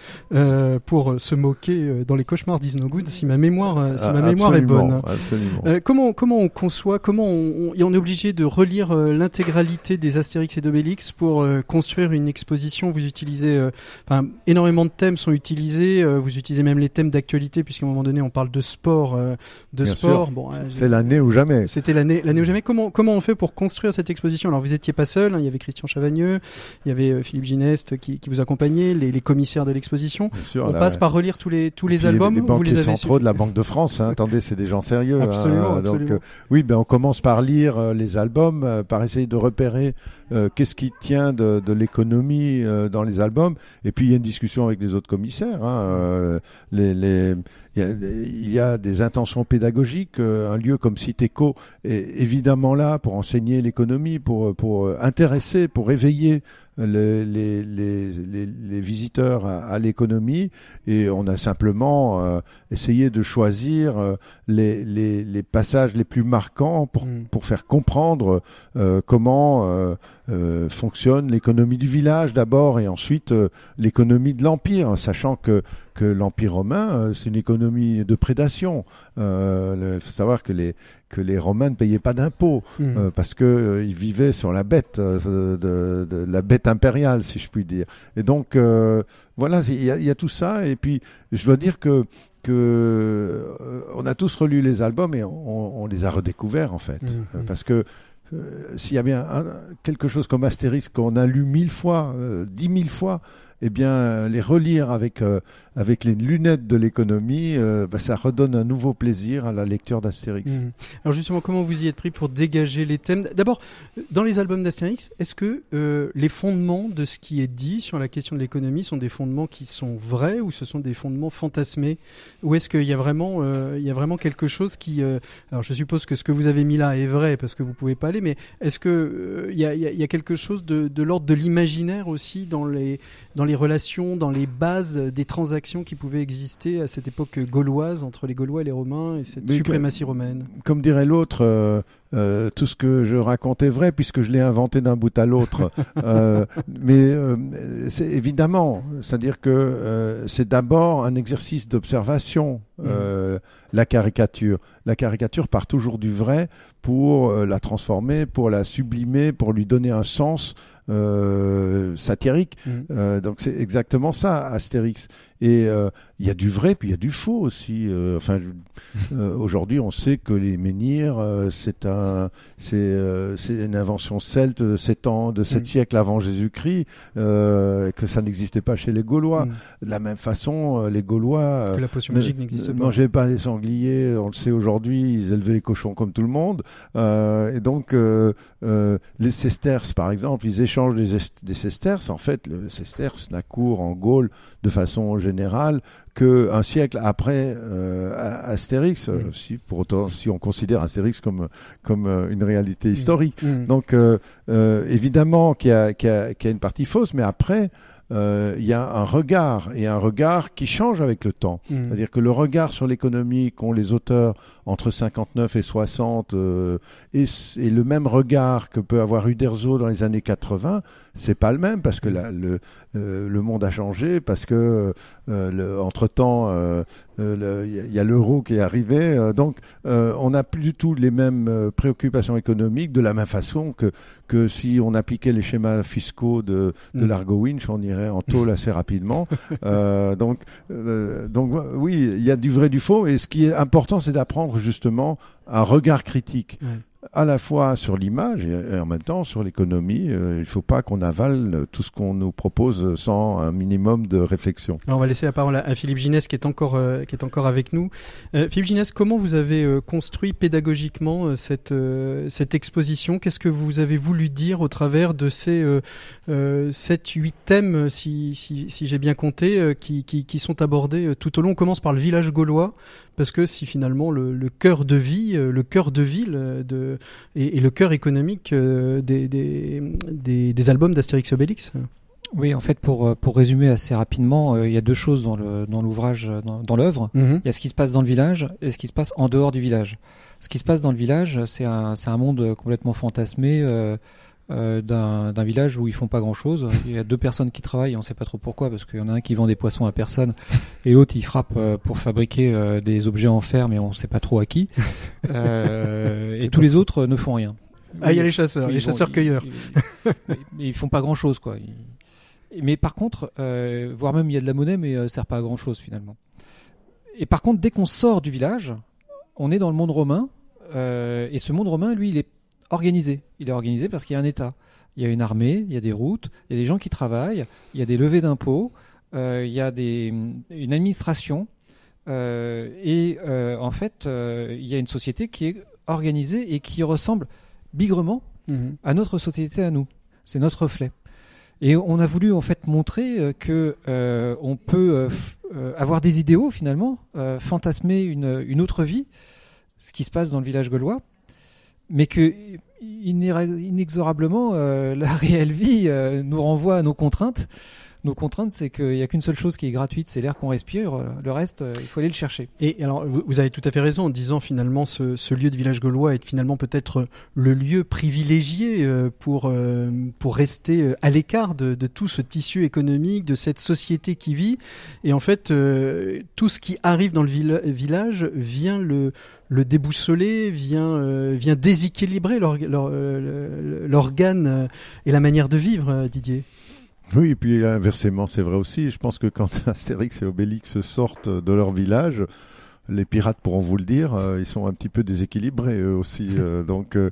pour se moquer dans les cauchemars d'Is No Good, si ma mémoire, si ma Ah, mémoire est bonne. Absolument. Comment comment on conçoit comment on, on, et on est obligé de relire l'intégralité des Astérix et d'Obélix pour euh, construire une exposition vous utilisez euh, enfin énormément de thèmes sont utilisés euh, vous utilisez même les thèmes d'actualité puisqu'à un moment donné on parle de sport euh, de Bien sport sûr. bon C'est l'année ou jamais. c'était l'année l'année ou jamais comment comment on fait pour construire cette exposition? Alors vous étiez pas seul hein, il y avait Christian Chavagneux il y avait euh, Philippe Gineste qui, qui vous accompagnait les, les commissaires de l'exposition sûr, on la- passe par relire tous les tous les albums Les, vous banquiers les avez centraux de la Banque de France. hein. Attendez, c'est des gens sérieux. hein. Absolument, Donc, absolument. euh, oui, ben on commence par lire les albums, par essayer de repérer euh, qu'est-ce qui tient de, l'économie euh, dans les albums? Et puis il y a une discussion avec les autres commissaires. Hein. Euh, il, y a, il y a des intentions pédagogiques. euh, un lieu comme Citéco est évidemment là pour enseigner l'économie, pour pour euh, intéresser, pour éveiller les, les, les, les, les visiteurs à, à l'économie et on a simplement euh, essayé de choisir euh, les, les, les passages les plus marquants pour, Mm. pour faire comprendre euh, comment euh, euh, fonctionne l'économie du village d'abord et ensuite euh, l'économie de l'empire, sachant que que l'empire romain euh, c'est une économie de prédation. Euh, Il faut savoir que les que les Romains ne payaient pas d'impôts Mm. euh, parce que euh, ils vivaient sur la bête euh, de, de la bête impériale, si je puis dire. Et donc euh, voilà, il y, a, il y a tout ça. Et puis je dois dire que que euh, on a tous relu les albums et on, on les a redécouverts en fait, Mhm. Euh, parce que euh, s'il y a bien un- quelque chose comme Astérix qu'on a lu mille fois, euh, dix mille fois, eh bien euh, les relire avec euh, avec les lunettes de l'économie, euh, bah, ça redonne un nouveau plaisir à la lecture d'Astérix. Mhm. Alors justement, comment vous y êtes pris pour dégager les thèmes? D'abord, dans les albums d'Astérix, est-ce que euh, les fondements de ce qui est dit sur la question de l'économie sont des fondements qui sont vrais ou ce sont des fondements fantasmés? Ou est-ce qu'il y a vraiment, euh, y a vraiment quelque chose qui Alors je suppose que ce que vous avez mis là est vrai parce que vous pouvez pas aller, mais est-ce que il y, a, y a- quelque chose de l'ordre de l'imaginaire aussi dans les dans les relations, dans les bases des transactions qui pouvaient exister à cette époque gauloise entre les Gaulois et les Romains et cette Mais suprématie romaine comme dirait l'autre, euh, euh, tout ce que je raconte est vrai puisque je l'ai inventé d'un bout à l'autre. Euh, mais c'est évidemment, c'est-à-dire que c'est d'abord un exercice d'observation. euh, La caricature, la caricature part toujours du vrai pour la transformer, pour la sublimer, pour lui donner un sens euh, satirique. Mhm. Euh, donc c'est exactement ça, Astérix. Et euh, il y a du vrai, puis il y a du faux aussi. Euh, enfin, aujourd'hui, on sait que les menhirs, c'est un, c'est, c'est une invention celte de 7 ans, de 7 Mm. siècles avant Jésus-Christ, que ça n'existait pas chez les Gaulois. Mhm. De la même façon, les Gaulois que la potion magique n'existe ne pas. mangeaient pas les sangliers, on le sait aujourd'hui, ils élevaient les cochons comme tout le monde. Et donc, les sesterces, par exemple, ils échangent des, des sesterces. En fait, le sesterce n'a cours en Gaule de façon générale qu'un siècle après euh, Astérix, euh, si, pour autant, si on considère Astérix comme, comme euh, une réalité historique. Donc, euh, euh, évidemment qu'il y, a- qu'il y qu'il y a une partie fausse, mais après, il y a un regard et un regard qui change avec le temps. Mhm. C'est-à-dire que le regard sur l'économie qu'ont les auteurs entre 59 et 60 euh, et, et le même regard que peut avoir Uderzo dans les années 80, c'est pas le même parce que la- le, euh, le monde a changé, parce que euh, le- entre-temps, euh, euh, le- il y a- il l'euro qui est arrivé. euh, donc, euh, on n'a plus du tout les mêmes préoccupations économiques de la même façon que, que si on appliquait les schémas fiscaux de, de Mm. l'Argo Winch, on irait en tôle assez rapidement. Euh, donc, euh, donc, oui, il y a du vrai, du faux. Et ce qui est important, c'est d'apprendre justement un regard critique. À la fois sur l'image et, en même temps sur l'économie. Euh, il ne faut pas qu'on avale tout ce qu'on nous propose sans un minimum de réflexion. On va laisser la parole à, Philippe Ginès qui est encore euh, qui est encore avec nous. Euh, Philippe Ginès, comment vous avez construit pédagogiquement cette cette exposition? Qu'est-ce que vous avez voulu dire au travers de ces euh, euh, 7 8 thèmes si si, j'ai bien compté qui, qui sont abordés tout au long? On commence par le village gaulois parce que si finalement le, cœur de vie, le cœur de ville de et, et le cœur économique euh, des, des, des des albums d'Astérix Obélix. Oui, en fait, pour, euh, pour résumer assez rapidement, euh, il y a deux choses dans le dans l'ouvrage, euh, dans, dans l'œuvre. Mhm. Il y a ce qui se passe dans le village et ce qui se passe en dehors du village. Ce qui se passe dans le village, c'est un, c'est un monde complètement fantasmé euh, euh, d'un village où ils font pas grand-chose. Il y a deux personnes qui travaillent, on sait pas trop pourquoi, parce qu'il y en a un qui vend des poissons à personne et l'autre il frappe euh, pour fabriquer euh, des objets en fer, mais on sait pas trop à qui. Et tous les autres ne font rien. Ah, il y a les chasseurs, Oui, les bon, chasseurs-cueilleurs. Ils, ils, ils font pas grand chose, quoi. Ils- mais par contre, voire même il y a de la monnaie, mais ça sert pas à grand chose finalement. Et par contre, dès qu'on sort du village, on est dans le monde romain, et ce monde romain, lui, il est organisé. Il est organisé parce qu'il y a un État. Il y a une armée, il y a des routes, il y a des gens qui travaillent, il y a des levées d'impôts, euh, il y a des, une administration, euh, et euh, en fait, il y a une société qui est organisée et qui ressemble bigrement Mhm. à notre société à nous. C'est notre reflet. Et on a voulu en fait montrer que on peut avoir des idéaux finalement, fantasmer une, une autre vie, ce qui se passe dans le village gaulois, mais que inexorablement euh, la réelle vie euh, nous renvoie à nos contraintes. Nos contraintes, c'est qu'il n'y a qu'une seule chose qui est gratuite, c'est l'air qu'on respire. euh, Le reste, euh, il faut aller le chercher. Et alors, vous avez tout à fait raison en disant finalement ce, ce lieu de village gaulois est finalement peut-être le lieu privilégié euh, pour euh, pour rester euh, à l'écart de, de tout ce tissu économique, de cette société qui vit. Et en fait, euh, tout ce qui arrive dans le villa- village vient le le déboussoler, vient euh, vient déséquilibrer l'org- l'or- euh, l'organe euh, et la manière de vivre, euh, Didier. Oui, et puis inversement, c'est vrai aussi. Je pense que quand Astérix et Obélix sortent de leur village, les pirates pourront vous le dire, euh, ils sont un petit peu déséquilibrés eux aussi. euh, donc, euh,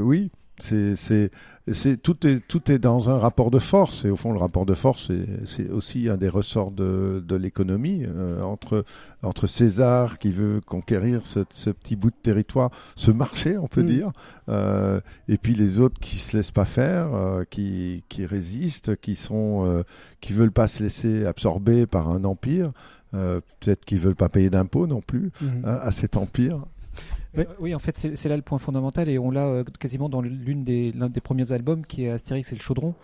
oui, c'est, c'est, c'est, tout, est, tout est dans un rapport de force. Et au fond, le rapport de force, c'est, c'est aussi un des ressorts de, de l'économie. euh, entre, entre César qui veut conquérir ce, ce petit bout de territoire, ce marché, on peut Mm. dire, euh, et puis les autres qui se laissent pas faire, euh, qui, qui résistent, qui sont, qui veulent pas se laisser absorber par un empire. Euh, Peut-être qu'ils veulent pas payer d'impôts non plus Mhm. hein, à cet empire. Oui. Euh, oui, en fait, c'est là le point fondamental et on l'a euh, quasiment dans l'une des l'un des premiers albums qui est Astérix et le Chaudron,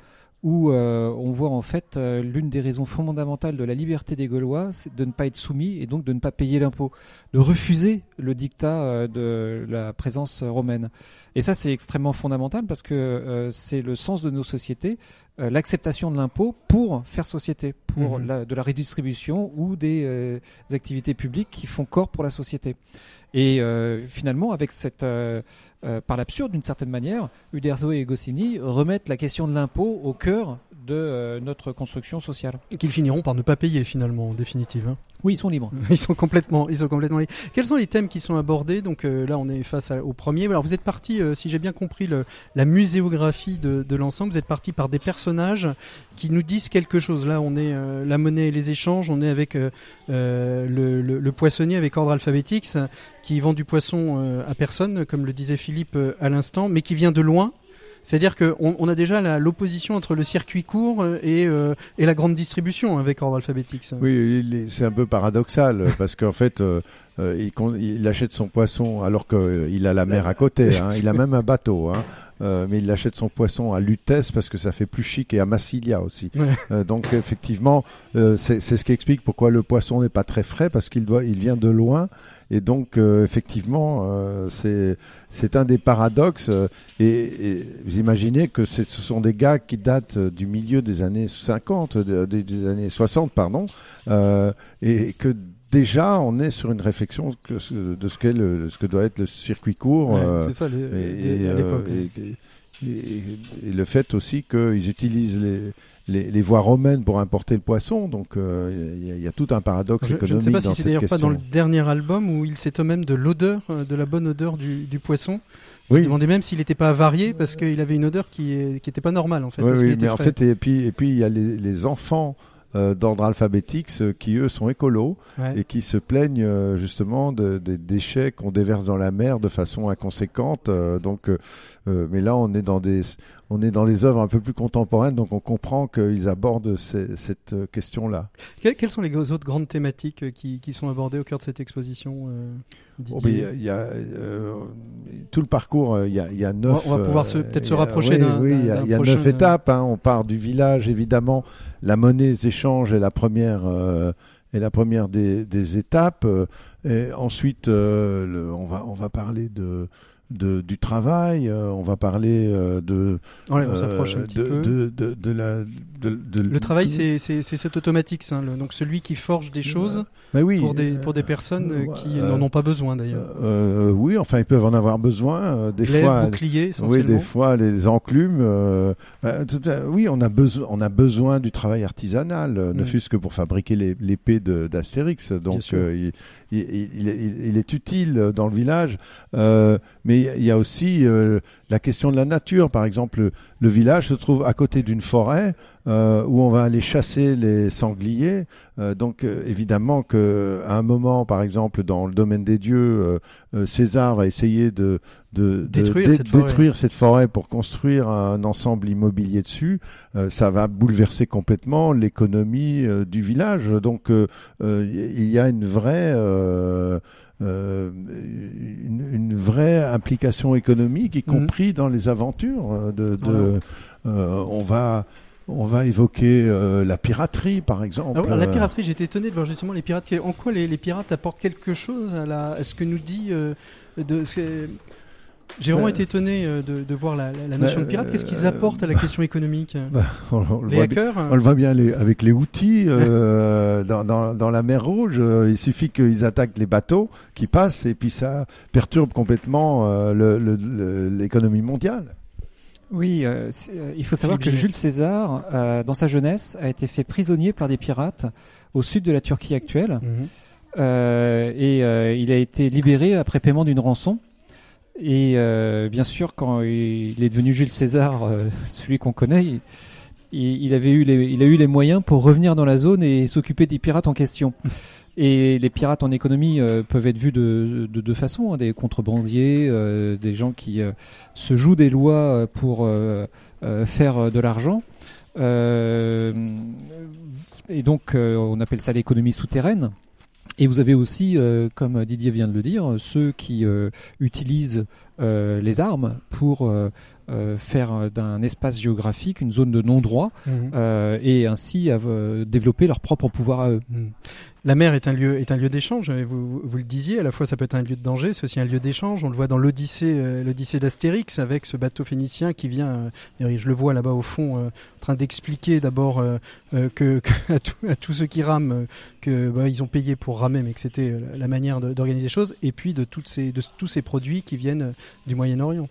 où euh, on voit en fait l'une des raisons fondamentales de la liberté des Gaulois, c'est de ne pas être soumis et donc de ne pas payer l'impôt, de refuser le dictat de la présence romaine. Et ça, c'est extrêmement fondamental parce que c'est le sens de nos sociétés, euh, l'acceptation de l'impôt pour faire société, pour Mhm. la- de la redistribution ou des euh, activités publiques qui font corps pour la société. Et euh, finalement, avec cette, par l'absurde d'une certaine manière, Uderzo et Goscinny remettent la question de l'impôt au cœur de notre construction sociale. Qu'ils finiront par ne pas payer finalement, en définitive. hein. Oui, ils sont libres. Ils sont complètement, ils sont complètement. libres. Quels sont les thèmes qui sont abordés? Donc là, on est face à- au premier. Alors vous êtes parti, si j'ai bien compris le, la muséographie de, de l'ensemble, vous êtes parti par des personnages qui nous disent quelque chose. Là, on est euh, la monnaie et les échanges. On est avec euh, euh, le, le- le poissonnier avec ordre alphabétique ça, qui vend du poisson euh, à personne, comme le disait Philippe à l'instant, mais qui vient de loin. C'est-à-dire qu'on on a déjà l'opposition entre le circuit court et, euh, et la grande distribution avec ordre alphabétique. ça. Oui, c'est un peu paradoxal parce qu'en fait, euh, euh, il, achète son poisson alors qu'il a la mer à côté. hein. il a même un bateau. hein. mais il achète son poisson à Lutèce parce que ça fait plus chic et à Massilia aussi. donc effectivement, c'est ce qui explique pourquoi le poisson n'est pas très frais parce qu'il doit, il vient de loin et donc, euh, effectivement, euh, c'est un des paradoxes. Euh, et, vous imaginez que ce sont des gars qui datent du milieu des années 50, des, années 60, pardon, et que déjà on est sur une réflexion de ce, que doit être le circuit court. c'est ça, les, à l'époque. Et, le fait aussi qu'ils utilisent les, les, voies romaines pour importer le poisson, donc euh, il y, a tout un paradoxe économique. Je ne sais pas si c'est d'ailleurs pas dans le dernier album où il s'étonne même de l'odeur, euh, de la bonne odeur du, du poisson. Oui. Il demandait même s'il n'était pas avarié parce qu'il avait une odeur qui n'était pas normale en fait. Oui, oui mais en fait et puis et puis il y a les, les enfants euh, d'ordre alphabétique, qui eux sont écolos et qui se plaignent euh, justement des déchets qu'on déverse dans la mer de façon inconséquente. Euh, donc, mais là, on est dans des on est dans des œuvres un peu plus contemporaines, donc on comprend qu'ils abordent cette question-là. quelles sont les autres grandes thématiques qui, qui, sont abordées au cœur de cette exposition oh, Il y a, tout le parcours, il y a, il y a neuf. On va pouvoir peut-être se rapprocher d'un. Oui, il y a, il y a neuf étapes. Hein. On part du village, évidemment. La monnaie, les échanges est la première. est la première des, des étapes. Et ensuite, le, on, va, on va parler de, de, du travail, euh, on va parler euh, de, on s'approche un euh, petit de, peu. De, de, de, la, de, le travail, c'est cet automatique, donc celui qui forge des choses bah oui, pour, des, pour des personnes qui n'en ont pas besoin d'ailleurs. oui, enfin ils peuvent en avoir besoin. des fois, boucliers, oui, des fois les enclumes. Bah, oui, on a besoin, on a besoin du travail artisanal, ne fût-ce que pour fabriquer l'épée d'Astérix. Donc il, il, il, est utile dans le village, mais il y a aussi euh, la question de la nature. Par exemple, le, village se trouve à côté d'une forêt euh, où on va aller chasser les sangliers. Euh, donc évidemment que à un moment, par exemple, dans le domaine des dieux, César va essayer de, détruire, cette, forêt. pour construire un ensemble immobilier dessus. ça va bouleverser complètement l'économie du village. Donc il y a une vraie euh, une, vraie implication économique, y mhm. compris dans les aventures. Euh, de, de euh, on va on va évoquer la piraterie, par exemple. Ah la piraterie, j'étais étonné de voir justement les pirates. En quoi les, les pirates apportent quelque chose à, la, à ce que nous dit de, j'ai vraiment été étonné euh, de, de voir la, la notion de pirate. Qu'est-ce qu'ils euh, apportent à la question économique bah, on, Les hackers On le voit bien les, avec les outils euh, dans, dans, dans, la mer Rouge. il suffit qu'ils attaquent les bateaux qui passent et puis ça perturbe complètement l'économie mondiale. Oui, il faut savoir que Jules César, dans sa jeunesse, a été fait prisonnier par des pirates au sud de la Turquie actuelle. Mhm. et il a été libéré après paiement d'une rançon. Et euh, bien sûr, quand il est devenu Jules César, euh, celui qu'on connaît, il, avait eu les, il a eu les moyens pour revenir dans la zone et s'occuper des pirates en question. Et les pirates en économie euh, peuvent être vus de deux façons, hein, des contrebandiers, des gens qui se jouent des lois pour faire de l'argent. et donc, on appelle ça l'économie souterraine. Et vous avez aussi, euh, comme Didier vient de le dire, ceux qui euh, utilisent euh, les armes pour faire d'un espace géographique une zone de non-droit mhm. et ainsi développer leur propre pouvoir à eux. Mhm la mer est un lieu est un lieu d'échange. Vous, vous le disiez, à la fois ça peut être un lieu de danger, c'est aussi un lieu d'échange. On le voit dans l'Odyssée, euh, l'Odyssée d'Astérix avec ce bateau phénicien qui vient. Euh, je le vois là-bas au fond, euh, en train d'expliquer d'abord que, à, tous ceux qui rament que bah, ils ont payé pour ramer, mais que c'était la manière d'organiser les choses. Et puis de toutes ces de tous ces produits qui viennent du Moyen-Orient.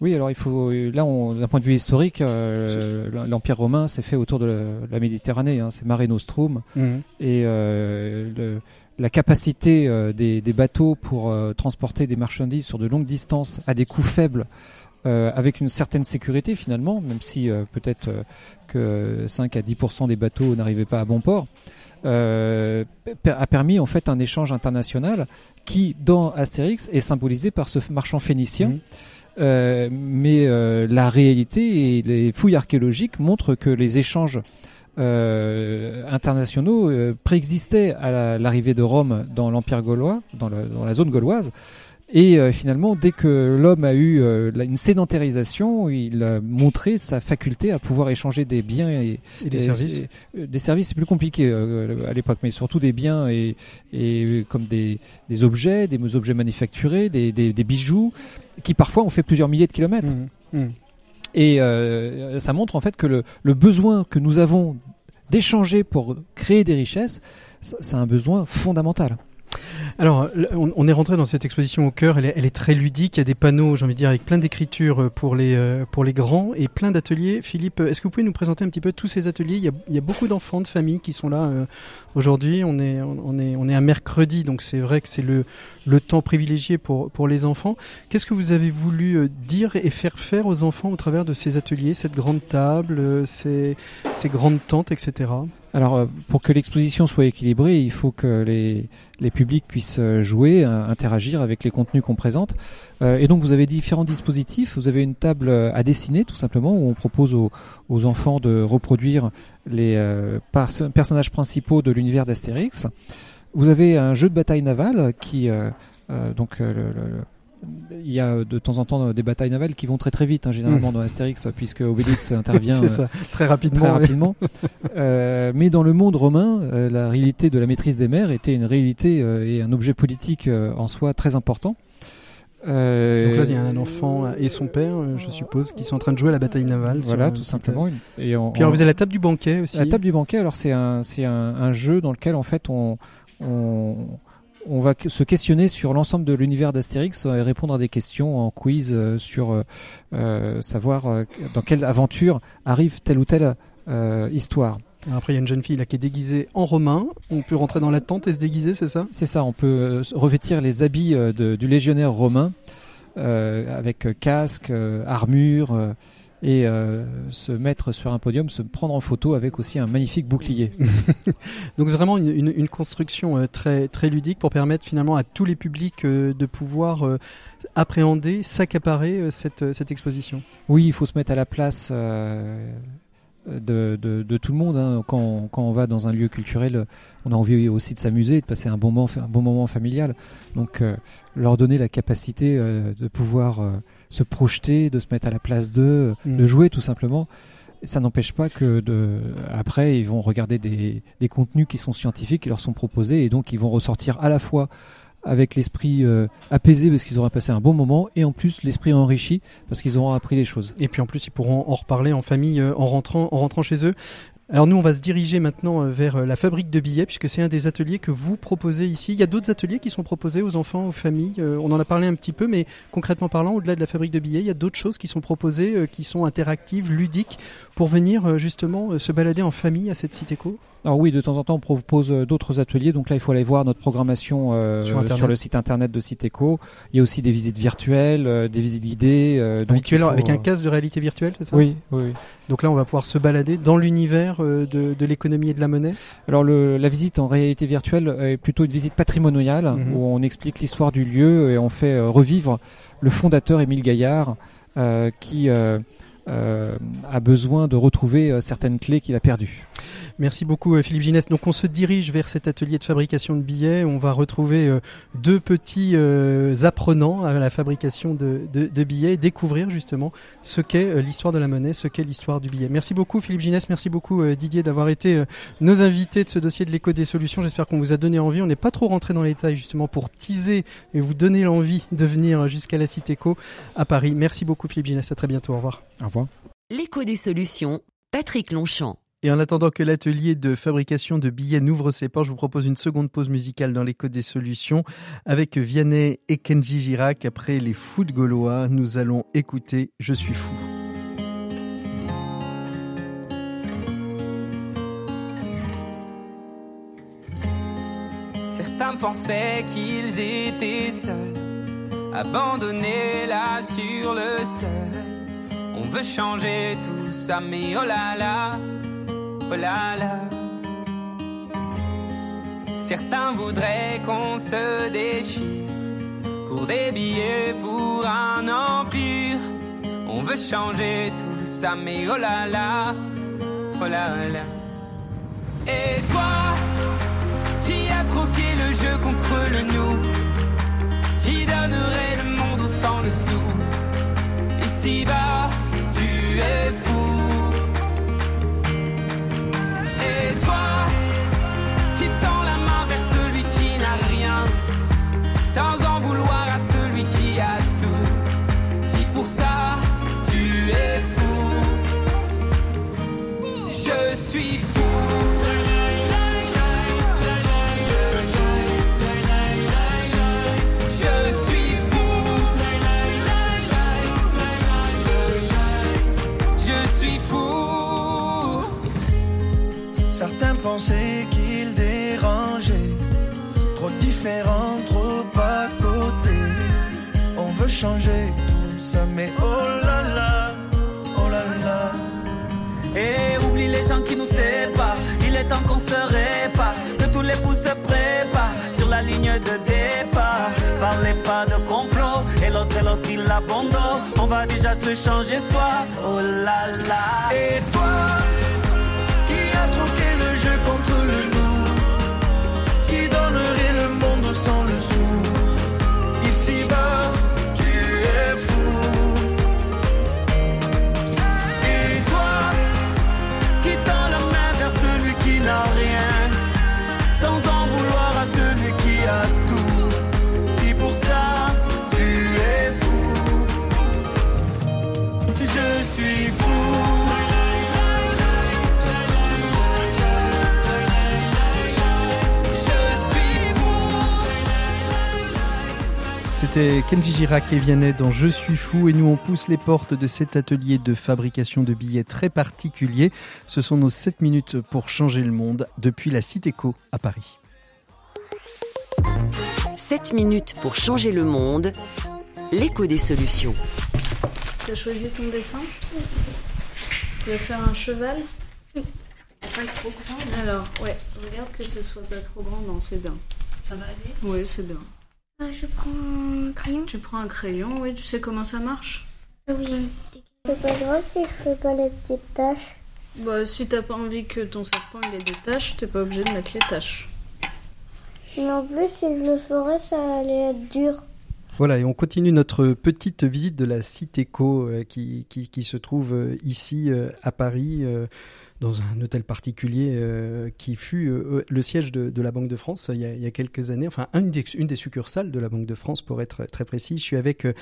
Oui, alors il faut là, d'un point de vue historique, euh, l'Empire romain s'est fait autour de la, Méditerranée. Hein, c'est Mare Nostrum mhm. et euh, la capacité euh, des, bateaux pour transporter des marchandises sur de longues distances à des coûts faibles, avec une certaine sécurité finalement, même si peut-être que 5 à 10% des bateaux n'arrivaient pas à bon port. a permis en fait un échange international qui, dans Astérix, est symbolisé par ce marchand phénicien. Mhm. Euh, mais euh, la réalité et les fouilles archéologiques montrent que les échanges euh, internationaux préexistaient à l'arrivée de Rome dans l'Empire gaulois, dans, la zone gauloise, Et euh, finalement, dès que l'homme a eu euh, une sédentarisation, il a montré sa faculté à pouvoir échanger des biens et, des services. Euh, des services, c'est plus compliqué à l'époque, mais surtout des biens et, et comme des, des, objets, des objets manufacturés, des, des, bijoux, qui parfois ont fait plusieurs milliers de kilomètres. Mmh, mmh. Et ça montre en fait que le, le besoin que nous avons d'échanger pour créer des richesses, c'est un besoin fondamental. Alors, on est rentré dans cette exposition au cœur. Elle est, très ludique. Il y a des panneaux, j'ai envie de dire, avec plein d'écritures euh, pour les euh, pour les grands et plein d'ateliers. Philippe, est-ce que vous pouvez nous présenter un petit peu tous ces ateliers? Il y, a, beaucoup d'enfants, de familles qui sont là euh, aujourd'hui. On est on est on est à mercredi, donc c'est vrai que c'est le le temps privilégié pour pour les enfants. Qu'est-ce que vous avez voulu dire et faire faire aux enfants au travers de ces ateliers, cette grande table, ces ces grandes tentes, etc. Alors, euh, pour que l'exposition soit équilibrée, il faut que les, les publics puissent euh, jouer, euh, interagir avec les contenus qu'on présente. et donc, vous avez différents dispositifs. Vous avez une table à dessiner, tout simplement, où on propose aux, aux enfants de reproduire les personnages principaux de l'univers d'Astérix. Vous avez un jeu de bataille navale qui, donc, le, le il y a de temps en temps des batailles navales qui vont très très vite, hein, généralement mmh. dans Astérix, puisque Obélix intervient ça, très rapidement. Très rapidement. euh, mais dans le monde romain, euh, la réalité de la maîtrise des mers était une réalité euh, et un objet politique euh, en soi très important. Donc là, il y a un enfant et son père, je suppose, qui sont en train de jouer à la bataille navale. Voilà, tout simplement. Et on, Puis alors, vous avez la table du banquet aussi. La table du banquet, alors c'est un, un, un, jeu dans lequel en fait on, on on va se questionner sur l'ensemble de l'univers d'Astérix et répondre à des questions en quiz euh, sur euh, euh, savoir dans quelle aventure arrive telle ou telle histoire. Après, il y a une jeune fille là qui est déguisée en romain. On peut rentrer dans la tente et se déguiser, c'est ça? C'est ça. On peut revêtir les habits du légionnaire romain avec casque, armure et euh, se mettre sur un podium, se prendre en photo avec aussi un magnifique bouclier. Donc vraiment une, une, une, construction euh, très très ludique pour permettre finalement à tous les publics euh, de pouvoir appréhender, s'accaparer cette, cette exposition. Oui, il faut se mettre à la place de, de, tout le monde. Hein. Quand, quand, on va dans un lieu culturel, on a envie aussi de s'amuser, de passer un bon moment, un bon moment familial. Donc, euh, leur donner la capacité euh, de pouvoir euh, se projeter, de se mettre à la place d'eux, mm. de jouer tout simplement. Ça n'empêche pas que de, après, ils vont regarder des, des contenus qui sont scientifiques, qui leur sont proposés, et donc ils vont ressortir à la fois avec l'esprit euh, apaisé parce qu'ils auront passé un bon moment et en plus l'esprit enrichi parce qu'ils auront appris des choses. Et puis en plus ils pourront en reparler en famille euh, en rentrant en rentrant chez eux. Alors nous, on va se diriger maintenant euh, vers la fabrique de billets, puisque c'est un des ateliers que vous proposez ici. Il y a d'autres ateliers qui sont proposés aux enfants, aux familles. on en a parlé un petit peu, mais concrètement parlant, au-delà de la fabrique de billets, il y a d'autres choses qui sont proposées, qui sont interactives, ludiques, pour venir justement se balader en famille à cette cité co. Alors oui, de temps en temps, on propose euh, d'autres ateliers. Donc là, il faut aller voir notre programmation euh, sur, le site internet de Citeco. Il y a aussi des visites virtuelles, euh, des visites guidées. Euh, avec un casque de réalité virtuelle, c'est ça? Oui, oui, Donc là, on va pouvoir se balader dans l'univers de, de l'économie et de la monnaie? Alors le, la visite en réalité virtuelle est plutôt une visite patrimoniale mhm. où on explique l'histoire du lieu et on fait revivre le fondateur Émile Gaillard qui a besoin de retrouver certaines clés qu'il a perdues. Merci beaucoup euh, Philippe Ginès. Donc on se dirige vers cet atelier de fabrication de billets. On va retrouver euh, deux petits euh, apprenants à la fabrication de, de, billets et découvrir justement ce qu'est l'histoire de la monnaie, ce qu'est l'histoire du billet. Merci beaucoup Philippe Ginès, merci beaucoup Didier d'avoir été nos invités de ce dossier de l'éco des solutions. J'espère qu'on vous a donné envie. On n'est pas trop rentré dans les détails justement pour teaser et vous donner l'envie de venir jusqu'à la Cité Co à Paris. Merci beaucoup Philippe Ginès. À très bientôt. Au revoir. Au revoir. L'éco des solutions, Patrick Longchamp. Et en attendant que l'atelier de fabrication de billets n'ouvre ses portes, je vous propose une seconde pause musicale dans l'écho des solutions avec Vianney et Kenji Girac. Après les foot gaulois, nous allons écouter Je suis fou. Certains pensaient qu'ils étaient seuls, abandonnés là sur le sol. On veut changer tout ça, mais oh là là oh là là. Certains voudraient qu'on se déchire pour des billets, pour un empire. On veut changer tout ça, mais oh là là, oh là là. Et toi, qui a troqué le jeu contre le nous, j'y donnerai le monde au sang dessous? Ici-bas, tu es fou. Et toi, tu tends la main vers celui qui n'a rien, sans en vouloir à celui qui a tout. Si pour ça, tu es fou, je suis fou. Changer tout ça, mais oh là là, oh là là. Et oublie les gens qui nous séparent. Il est temps qu'on se répare. Que tous les fous se préparent sur la ligne de départ. Parlez pas de complot. Et l'autre et l'autre il abandonne. On va déjà se changer soi. Oh là là. Et toi, qui a troqué le jeu contre C'était Kenji Girac et Vianney dans Je suis fou et nous on pousse les portes de cet atelier de fabrication de billets très particulier. Ce sont nos 7 minutes pour changer le monde depuis la Citéco à Paris. 7 minutes pour changer le monde. L'écho des solutions. Tu as choisi ton dessin Tu veux faire un cheval Pas trop grand. Alors, ouais, regarde que ce soit pas trop grand. Non, c'est bien. Ça va aller? Oui, c'est bien. Euh, je prends un crayon. Tu prends un crayon, oui, tu sais comment ça marche Oui. C'est pas grave si je fais pas les petites taches. Bah, si t'as pas envie que ton serpent il ait des taches, t'es pas obligé de mettre les taches. Mais en plus, si je le ferais, ça allait être dur. Voilà, et on continue notre petite visite de la Citéco euh, qui, qui, qui se trouve euh, ici euh, à Paris. Euh, dans un hôtel particulier euh, qui fut euh, le siège de, de la Banque de France il y, a, il y a quelques années, enfin une des, une des succursales de la Banque de France pour être très précis. Je suis avec euh, euh,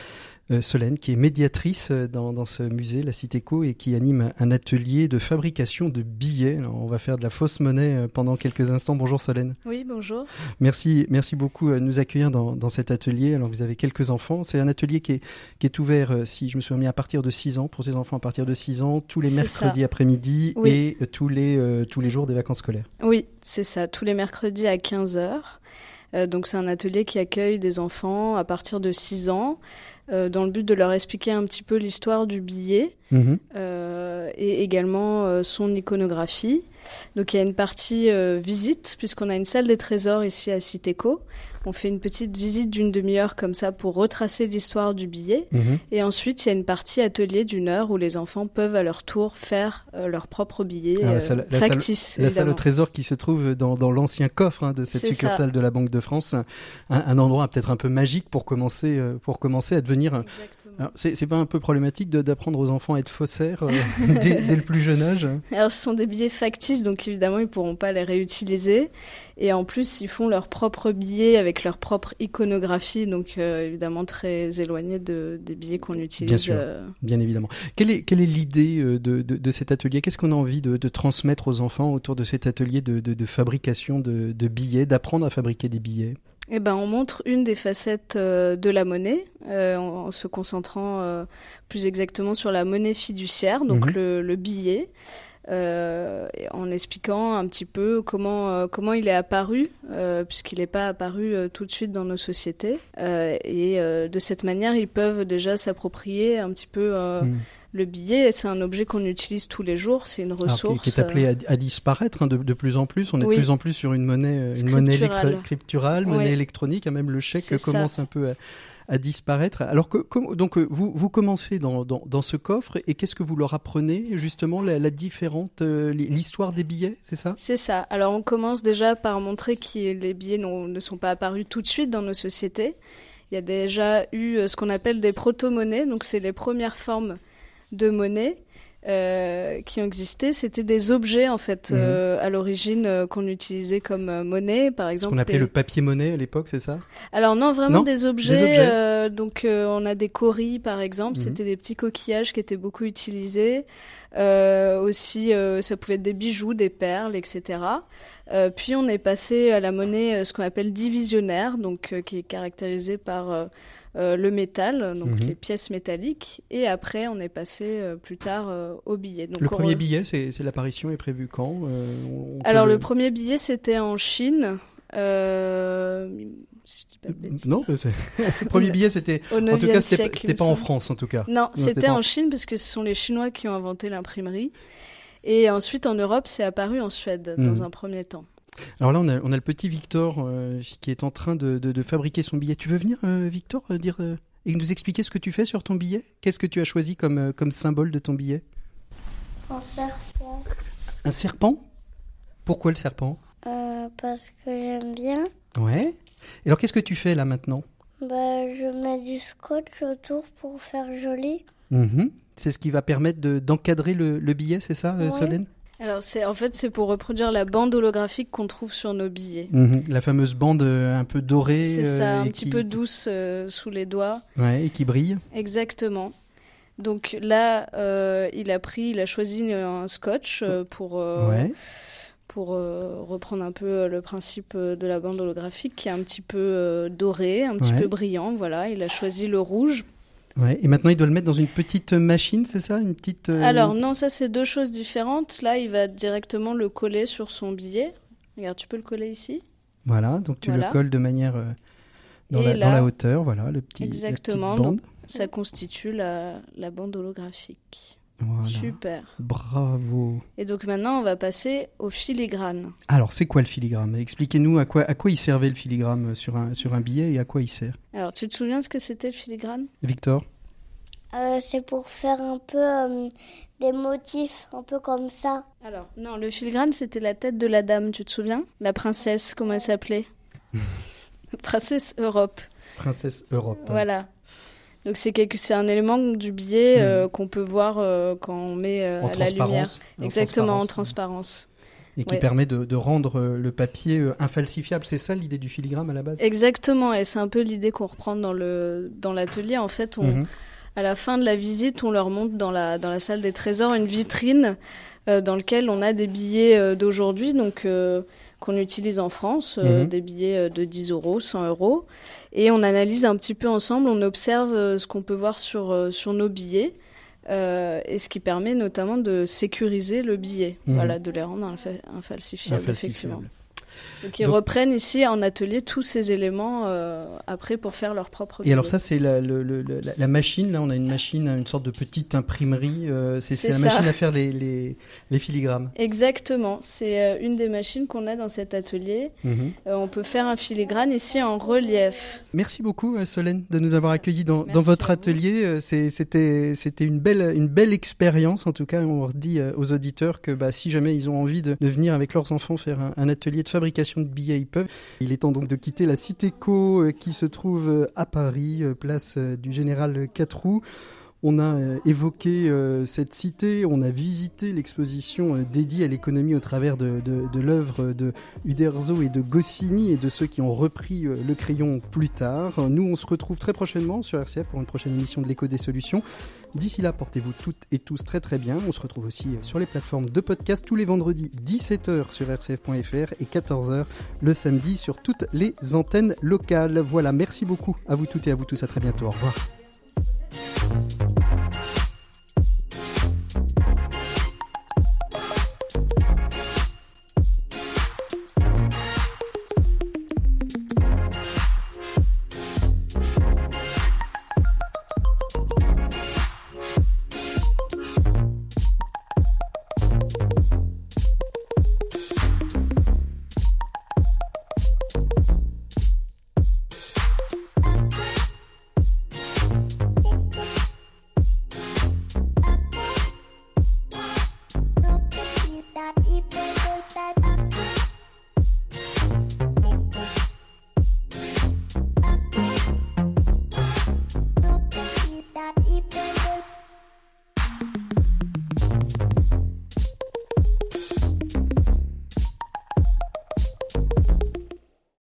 Solène qui est médiatrice euh, dans, dans ce musée, la Citéco, et qui anime un atelier de fabrication de billets. Alors, on va faire de la fausse monnaie euh, pendant quelques instants. Bonjour Solène. Oui, bonjour. Merci, merci beaucoup euh, de nous accueillir dans, dans cet atelier. Alors vous avez quelques enfants. C'est un atelier qui est, qui est ouvert, euh, si je me souviens bien, à partir de 6 ans, pour ces enfants à partir de 6 ans, tous les mercredis après-midi Oui. et euh, tous les, euh, tous les jours des vacances scolaires. Oui, c'est ça, tous les mercredis à 15h. donc c'est un atelier qui accueille des enfants à partir de 6 ans, euh, dans le but de leur expliquer un petit peu l'histoire du billet Mhm. euh, et également euh, son iconographie. Donc il y a une partie euh, visite, puisqu'on a une salle des trésors ici à Citéco. On fait une petite visite d'une demi-heure comme ça pour retracer l'histoire du billet. Mhm. Et ensuite, il y a une partie atelier d'une heure où les enfants peuvent à leur tour faire euh, leur propre billet Ah, la euh, salle- la salle- factice. La salle au évidemment. trésor qui se trouve dans, dans l'ancien coffre hein, de cette succursale ça. de la Banque de France, un, un endroit peut-être un peu magique pour commencer, euh, pour commencer à devenir. Alors, C'est pas un peu problématique d'apprendre aux enfants à être faussaires euh, dès, dès le plus jeune âge? Alors, ce sont des billets factices, donc évidemment, ils pourront pas les réutiliser. Et en plus, ils font leur propre billet avec leur propre iconographie, donc euh, évidemment très éloigné de, des billets qu'on utilise. sûr. euh, Bien évidemment. Quelle est, quelle est l'idée euh, de, de, de cet atelier? Qu'est-ce qu'on a envie de, transmettre aux enfants autour de cet atelier de, fabrication de, billets, d'apprendre à fabriquer des billets? Eh ben, on montre une des facettes euh, de la monnaie, euh, en, en se concentrant euh, plus exactement sur la monnaie fiduciaire, donc Mhm. le, le billet, euh, en expliquant un petit peu comment euh, comment il est apparu, euh, puisqu'il n'est pas apparu tout de suite dans nos sociétés. Et de cette manière, ils peuvent déjà s'approprier un petit peu. Mm. Le billet, c'est un objet qu'on utilise tous les jours, c'est une Alors, qui- ressource. qui, est appelé euh, à, à disparaître hein, de, de plus en plus. On est Oui. de plus en plus sur une monnaie, euh, une monnaie Scripturale. monnaie Oui. électronique. hein, même le chèque ça. commence un peu à, à disparaître. Alors que, comme- donc euh, vous, vous commencez dans, dans, dans ce coffre et qu'est-ce que vous leur apprenez justement la, la différente euh, l'histoire des billets, c'est ça? C'est ça. Alors on commence déjà par montrer que les billets ne sont pas apparus tout de suite dans nos sociétés. il y a déjà eu ce qu'on appelle des proto-monnaies, donc c'est les premières formes de monnaie euh, qui ont existé, c'était des objets en fait Mhm. euh, à l'origine euh, qu'on utilisait comme monnaie, par exemple. qu'on appelait des- le papier monnaie à l'époque, c'est ça? Alors non, vraiment Non? des objets. Des objets. donc on a des coris par exemple, Mhm. c'était des petits coquillages qui étaient beaucoup utilisés. Aussi, ça pouvait être des bijoux, des perles, etc. Puis on est passé à la monnaie, ce qu'on appelle divisionnaire, donc qui est caractérisée par le métal, donc Mhm. les pièces métalliques. Et après, on est passé euh, plus tard euh, au billet. Donc, Le premier re- billet, c'est l'apparition est prévue quand Euh, on- on peut Alors le premier billet, c'était en Chine. Euh, si je dis pas de bêtises. Non, le premier billet, c'était. En tout 9e cas, c'était pas en. France, en tout cas. Non, c'était c'était pas en en- Chine parce que ce sont les Chinois qui ont inventé l'imprimerie. Et ensuite, en Europe, c'est apparu en Suède Mhm. dans un premier temps. Alors là, on a, on a le petit Victor euh, qui est en train de, de- de fabriquer son billet. Tu veux venir, euh, Victor, euh, dire euh, et nous expliquer ce que tu fais sur ton billet? Qu'est-ce que tu as choisi comme, comme symbole de ton billet? Un serpent. Un serpent? Pourquoi le serpent? Parce que j'aime bien. Ouais. Et alors, qu'est-ce que tu fais là maintenant? Bah, je mets du scotch autour pour faire joli. Mhm. C'est ce qui va permettre de- d'encadrer le, le billet, c'est ça, Ouais. Solène? Alors, c'est en fait, c'est pour reproduire la bande holographique qu'on trouve sur nos billets. Mhm. La fameuse bande euh, un peu dorée. C'est ça, euh, un et petit qui- peu douce euh, sous les doigts. Ouais, et qui brille. Exactement. Donc là, il a pris, il a choisi un scotch pour, Ouais. pour reprendre un peu le principe de la bande holographique qui est un petit peu doré, un petit Ouais. peu brillant. Voilà, il a choisi le rouge. Ouais. Et maintenant, il doit le mettre dans une petite machine, c'est ça? Une petite. euh, Alors non, ça c'est deux choses différentes. Là, il va directement le coller sur son billet. Regarde, tu peux le coller ici. Voilà, donc tu Voilà. le colles de manière euh, dans, la, dans là- la hauteur, voilà, le petit, la petite Exactement. bande. Donc, ça constitue la, la bande holographique. Voilà. Super. Bravo. Et donc maintenant, on va passer au filigrane. Alors, c'est quoi le filigrane? Expliquez-nous à quoi, à quoi il servait le filigrane sur un, sur un billet et à quoi il sert. Alors, tu te souviens ce que c'était le filigrane? Victor? Euh, c'est pour faire un peu euh, des motifs, un peu comme ça. Alors, non, le filigrane, c'était la tête de la dame, tu te souviens? La princesse, comment elle s'appelait? Princesse Europe. Princesse Europe. Voilà. Donc c'est un élément du billet Mhm. euh, qu'on peut voir euh, quand on met euh, à la lumière. Exactement, en transparence. Et qui Ouais. permet de, de rendre euh, le papier euh, infalsifiable. C'est ça l'idée du filigrane à la base? Exactement, et c'est un peu l'idée qu'on reprend dans le dans l'atelier. En fait, on, Mhm. à la fin de la visite, on leur montre dans la dans la salle des trésors une vitrine euh, dans laquelle on a des billets euh, d'aujourd'hui, donc euh, qu'on utilise en France, euh, Mhm. des billets euh, de 10 euros, 100 euros, et on analyse un petit peu ensemble. On observe euh, ce qu'on peut voir sur sur nos billets. euh, et ce qui permet notamment de sécuriser le billet, Mhm. voilà, de les rendre infa- infalsifiables, effectivement. Donc ils Donc- reprennent ici en atelier tous ces éléments euh, après pour faire leur propre Et alors ça, c'est la, le- le- le- la, la machine. Là, on a une machine, une sorte de petite imprimerie. euh, c'est la machine à faire les, les, les filigrammes. Exactement, c'est euh, une des machines qu'on a dans cet atelier. Mhm. Euh, on peut faire un filigrane ici en relief. Merci beaucoup, Solène, de nous avoir accueillis dans, votre atelier. C'était c'était une belle, une belle expérience. En tout cas, on redit aux auditeurs que bah, si jamais ils ont envie de, de venir avec leurs enfants faire un, un atelier de fabrication de billets. Il est temps donc de quitter la Citéco euh, qui se trouve euh, à Paris, euh, place du Général Catroux. On a évoqué cette cité, on a visité l'exposition dédiée à l'économie au travers de, l'œuvre de Uderzo et de Goscinny et de ceux qui ont repris le crayon plus tard. Nous, on se retrouve très prochainement sur RCF pour une prochaine émission de l'écho des solutions. D'ici là, portez-vous toutes et tous très très bien. On se retrouve aussi euh, sur les plateformes de podcast tous les vendredis 17h sur rcf.fr et 14h le samedi sur toutes les antennes locales. Voilà, merci beaucoup à vous toutes et à vous tous. À très bientôt. Au revoir.